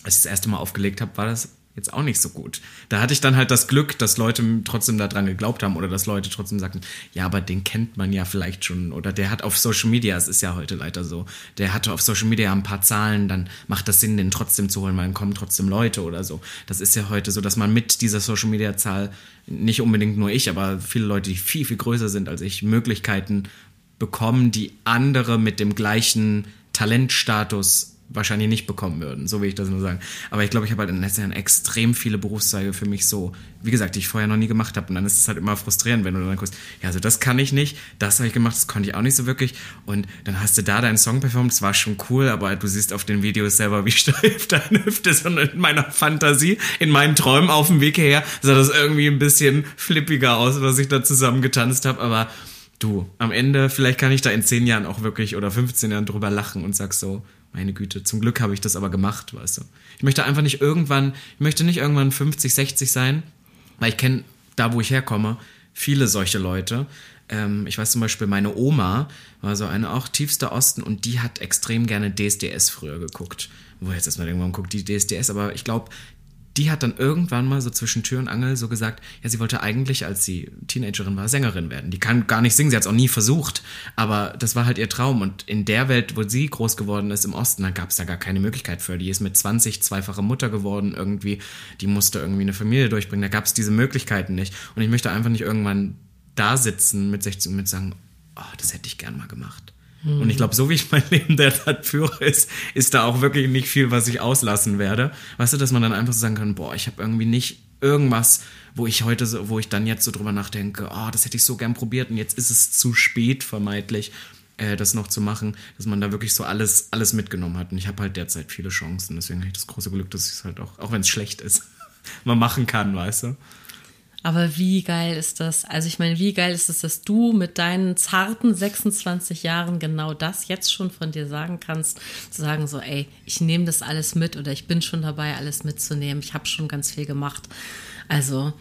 als ich das erste Mal aufgelegt habe, war das jetzt auch nicht so gut. Da hatte ich dann halt das Glück, dass Leute trotzdem daran geglaubt haben oder dass Leute trotzdem sagten, ja, aber den kennt man ja vielleicht schon oder der hat auf Social Media, es ist ja heute leider so, der hatte auf Social Media ein paar Zahlen, dann macht das Sinn, den trotzdem zu holen, weil dann kommen trotzdem Leute oder so. Das ist ja heute so, dass man mit dieser Social Media Zahl, nicht unbedingt nur ich, aber viele Leute, die viel, viel größer sind als ich, Möglichkeiten bekommen, die andere mit dem gleichen Talentstatus wahrscheinlich nicht bekommen würden, so will ich das nur sagen. Aber ich glaube, ich habe halt in den letzten Jahren extrem viele Berufszweige für mich so, wie gesagt, die ich vorher noch nie gemacht habe. Und dann ist es halt immer frustrierend, wenn du dann guckst, ja, also das kann ich nicht, das habe ich gemacht, das konnte ich auch nicht so wirklich. Und dann hast du da deinen Song performt, das war schon cool, aber du siehst auf den Videos selber, wie *laughs* steif deine Hüfte ist. Und in meiner Fantasie, in meinen Träumen auf dem Weg hierher, sah das irgendwie ein bisschen flippiger aus, was ich da zusammen getanzt habe. Aber du, am Ende, vielleicht kann ich da in 10 Jahren auch wirklich oder 15 Jahren drüber lachen und sag so, meine Güte, zum Glück habe ich das aber gemacht, weißt du. Ich möchte einfach nicht irgendwann, ich möchte nicht irgendwann 50, 60 sein, weil ich kenne da, wo ich herkomme, viele solche Leute. Ähm, ich weiß zum Beispiel, meine Oma war so eine auch tiefster Osten und die hat extrem gerne DSDS früher geguckt. Wo jetzt erstmal irgendwann guckt die DSDS, aber ich glaube, die hat dann irgendwann mal so zwischen Tür und Angel so gesagt, ja, sie wollte eigentlich, als sie Teenagerin war, Sängerin werden. Die kann gar nicht singen, sie hat es auch nie versucht, aber das war halt ihr Traum. Und in der Welt, wo sie groß geworden ist, im Osten, da gab es da gar keine Möglichkeit für. Die ist mit 20 zweifache Mutter geworden irgendwie, die musste irgendwie eine Familie durchbringen, da gab es diese Möglichkeiten nicht. Und ich möchte einfach nicht irgendwann da sitzen mit 16 und mit sagen, oh, das hätte ich gern mal gemacht. Und ich glaube, so wie ich mein *laughs* Leben derzeit führe, ist, ist da auch wirklich nicht viel, was ich auslassen werde. Weißt du, dass man dann einfach so sagen kann, boah, ich habe irgendwie nicht irgendwas, wo ich heute so, wo ich dann jetzt so drüber nachdenke, oh, das hätte ich so gern probiert und jetzt ist es zu spät, vermeintlich, äh, das noch zu machen, dass man da wirklich so alles, alles mitgenommen hat. Und ich habe halt derzeit viele Chancen. Deswegen habe ich das große Glück, dass ich es halt auch, auch wenn es schlecht ist, *laughs* mal machen kann, weißt du? Aber wie geil ist das? Also ich meine, wie geil ist es, dass du mit deinen zarten 26 Jahren genau das jetzt schon von dir sagen kannst, zu sagen so, ey, ich nehme das alles mit oder ich bin schon dabei, alles mitzunehmen. Ich habe schon ganz viel gemacht. Also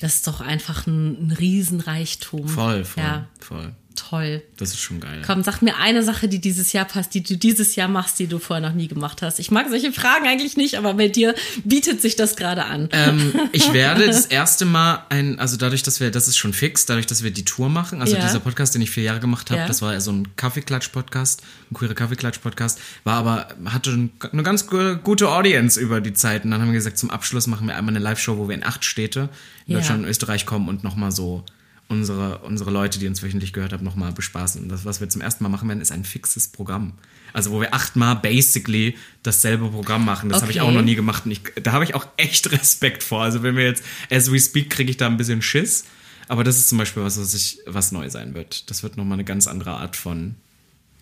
das ist doch einfach ein, ein Riesenreichtum. Voll, voll, ja. voll. Toll. Das ist schon geil. Komm, sag mir eine Sache, die dieses Jahr passt, die du dieses Jahr machst, die du vorher noch nie gemacht hast. Ich mag solche Fragen eigentlich nicht, aber bei dir bietet sich das gerade an. Ähm, *laughs* ich werde das erste Mal ein, also dadurch, dass wir, das ist schon fix, dadurch, dass wir die Tour machen, also Ja. dieser Podcast, den ich vier Jahre gemacht habe, Ja. das war so ein Kaffeeklatsch-Podcast, ein queere Kaffeeklatsch-Podcast, war aber, hatte ein- eine ganz gu- gute Audience über die Zeit. Und dann haben wir gesagt, zum Abschluss machen wir einmal eine Live-Show, wo wir in acht Städte in Ja. Deutschland und Österreich kommen und nochmal so unsere, unsere Leute, die uns wöchentlich gehört haben, nochmal bespaßen. Und das, was wir zum ersten Mal machen werden, ist ein fixes Programm. Also wo wir achtmal basically dasselbe Programm machen. Das habe ich Okay. auch noch nie gemacht. Und ich, da habe ich auch echt *laughs* Respekt vor. Also wenn wir jetzt, as we speak, kriege ich da ein bisschen Schiss. Aber das ist zum Beispiel was, was, ich, was neu sein wird. Das wird nochmal eine ganz andere Art von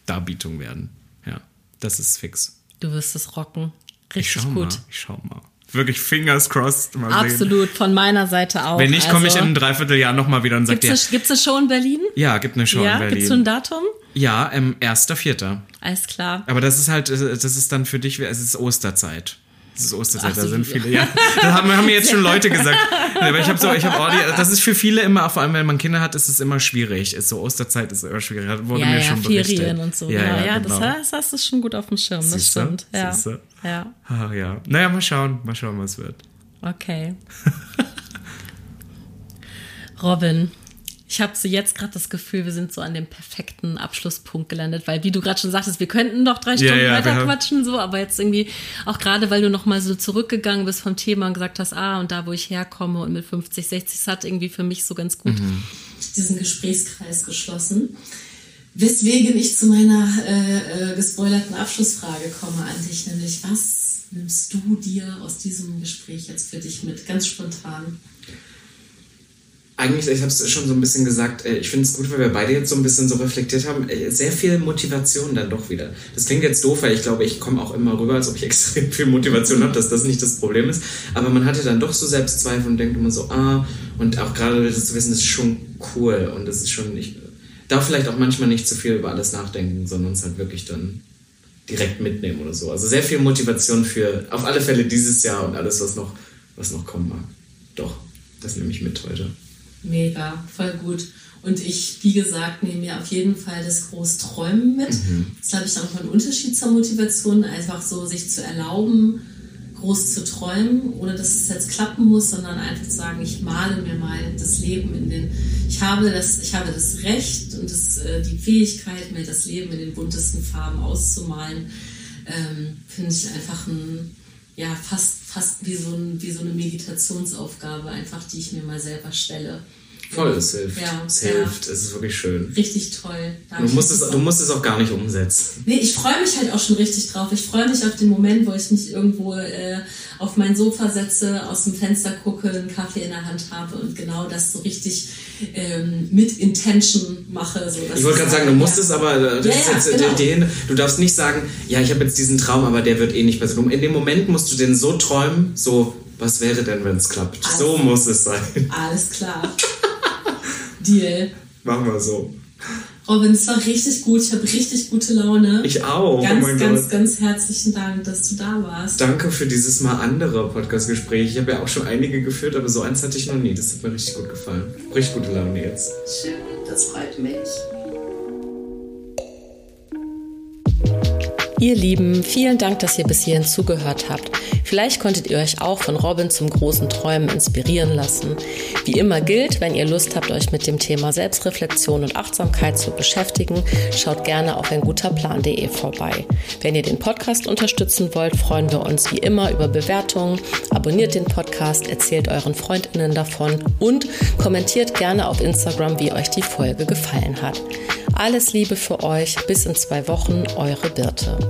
Darbietung werden. Ja, das ist fix. Du wirst es rocken. Ich Richtig schau gut. mal. Ich schau mal. Wirklich fingers crossed. Mal Sehen. Absolut, von meiner Seite auch. Wenn nicht, komme ich Also, in einem Dreivierteljahr nochmal wieder und sage dir, eine, gibt's eine Show in Berlin? ja, gibt eine Show ja, in Berlin. gibt's schon ein Datum? Ja, ähm, 1.4. Alles klar. Aber das ist halt, das ist dann für dich, es ist Osterzeit. Es ist Osterzeit, Ach da so, sind viele, ja. Da haben, haben mir jetzt schon Leute gesagt. *laughs* Aber ich habe so, ich habe Audi, das ist für viele immer, vor allem wenn man Kinder hat, ist es immer schwierig. Ist so Osterzeit ist immer schwierig. Das wurde ja, mir ja, schon berichtet. Ferien und so. Ja, ja, das, genau. hast, das hast du schon gut auf dem Schirm, das Siehste? stimmt. Ja. Siehste? ja, Ach ja. Naja, mal schauen, mal schauen, was wird. okay. *laughs* Robin, ich habe so jetzt gerade das Gefühl, wir sind so an dem perfekten Abschlusspunkt gelandet, weil wie du gerade schon sagtest, wir könnten doch drei Stunden ja, wir weiter quatschen, so, aber jetzt irgendwie, auch gerade weil du nochmal so zurückgegangen bist vom Thema und gesagt hast, ah, und da, wo ich herkomme und mit 50, 60, das hat irgendwie für mich so ganz gut Mhm. diesen Gesprächskreis geschlossen. Weswegen ich zu meiner äh, äh, gespoilerten Abschlussfrage komme an dich, nämlich was nimmst du dir aus diesem Gespräch jetzt für dich mit, ganz spontan? Eigentlich, ich habe es schon so ein bisschen gesagt, äh, ich finde es gut, weil wir beide jetzt so ein bisschen so reflektiert haben, äh, sehr viel Motivation dann doch wieder. Das klingt jetzt doof, weil ich glaube, ich komme auch immer rüber, als ob ich *laughs* extrem viel Motivation habe, dass das nicht das Problem ist. Aber man hatte dann doch so Selbstzweifel und denkt immer so, ah, und auch gerade das zu wissen, das ist schon cool und das ist schon, ich darf vielleicht auch manchmal nicht zu viel über alles nachdenken, sondern es halt wirklich dann direkt mitnehmen oder so. Also sehr viel Motivation für auf alle Fälle dieses Jahr und alles, was noch, was noch kommen mag. Doch, das nehme ich mit heute. Mega, voll gut. Und ich, wie gesagt, nehme mir auf jeden Fall das Großträumen mit. Mhm. Das ist, glaube ich, auch ein Unterschied zur Motivation, einfach so sich zu erlauben, groß zu träumen, ohne dass es jetzt klappen muss, sondern einfach zu sagen, ich male mir mal das Leben in den, ich habe das, ich habe das Recht und das, äh, die Fähigkeit, mir das Leben in den buntesten Farben auszumalen, ähm, finde ich einfach ein, ja, fast, fast wie so, ein, wie so eine Meditationsaufgabe, einfach, die ich mir mal selber stelle. Voll, es hilft. Ja, es hilft. Ja. Es ist wirklich schön. Richtig toll. Du musst, es, du musst es auch gar nicht umsetzen. Nee, ich freue mich halt auch schon richtig drauf. Ich freue mich auf den Moment, wo ich mich irgendwo äh, auf mein Sofa setze, aus dem Fenster gucke, einen Kaffee in der Hand habe und genau das so richtig ähm, mit Intention mache. So, ich wollte gerade sagen, du musst ja. es aber, äh, das ja, ist jetzt genau. den, du darfst nicht sagen, ja, ich habe jetzt diesen Traum, aber der wird eh nicht passieren. In dem Moment musst du den so träumen, so, was wäre denn, wenn es klappt? Alles, so muss es sein. Alles klar. Deal. Machen wir so. Robin, es war richtig gut. Ich habe richtig gute Laune. Ich auch. Ganz, oh ganz, Gott. ganz herzlichen Dank, dass du da warst. Danke für dieses mal andere Podcast-Gespräch. Ich habe ja auch schon einige geführt, aber so eins hatte ich noch nie. Das hat mir richtig gut gefallen. Richtig gute Laune jetzt. Schön, das freut mich. Ihr Lieben, vielen Dank, dass ihr bis hierhin zugehört habt. Vielleicht konntet ihr euch auch von Robin zum großen Träumen inspirieren lassen. Wie immer gilt, wenn ihr Lust habt, euch mit dem Thema Selbstreflexion und Achtsamkeit zu beschäftigen, schaut gerne auf einguterplan.de vorbei. Wenn ihr den Podcast unterstützen wollt, freuen wir uns wie immer über Bewertungen. Abonniert den Podcast, erzählt euren Freundinnen davon und kommentiert gerne auf Instagram, wie euch die Folge gefallen hat. Alles Liebe für euch. Bis in zwei Wochen, eure Birte.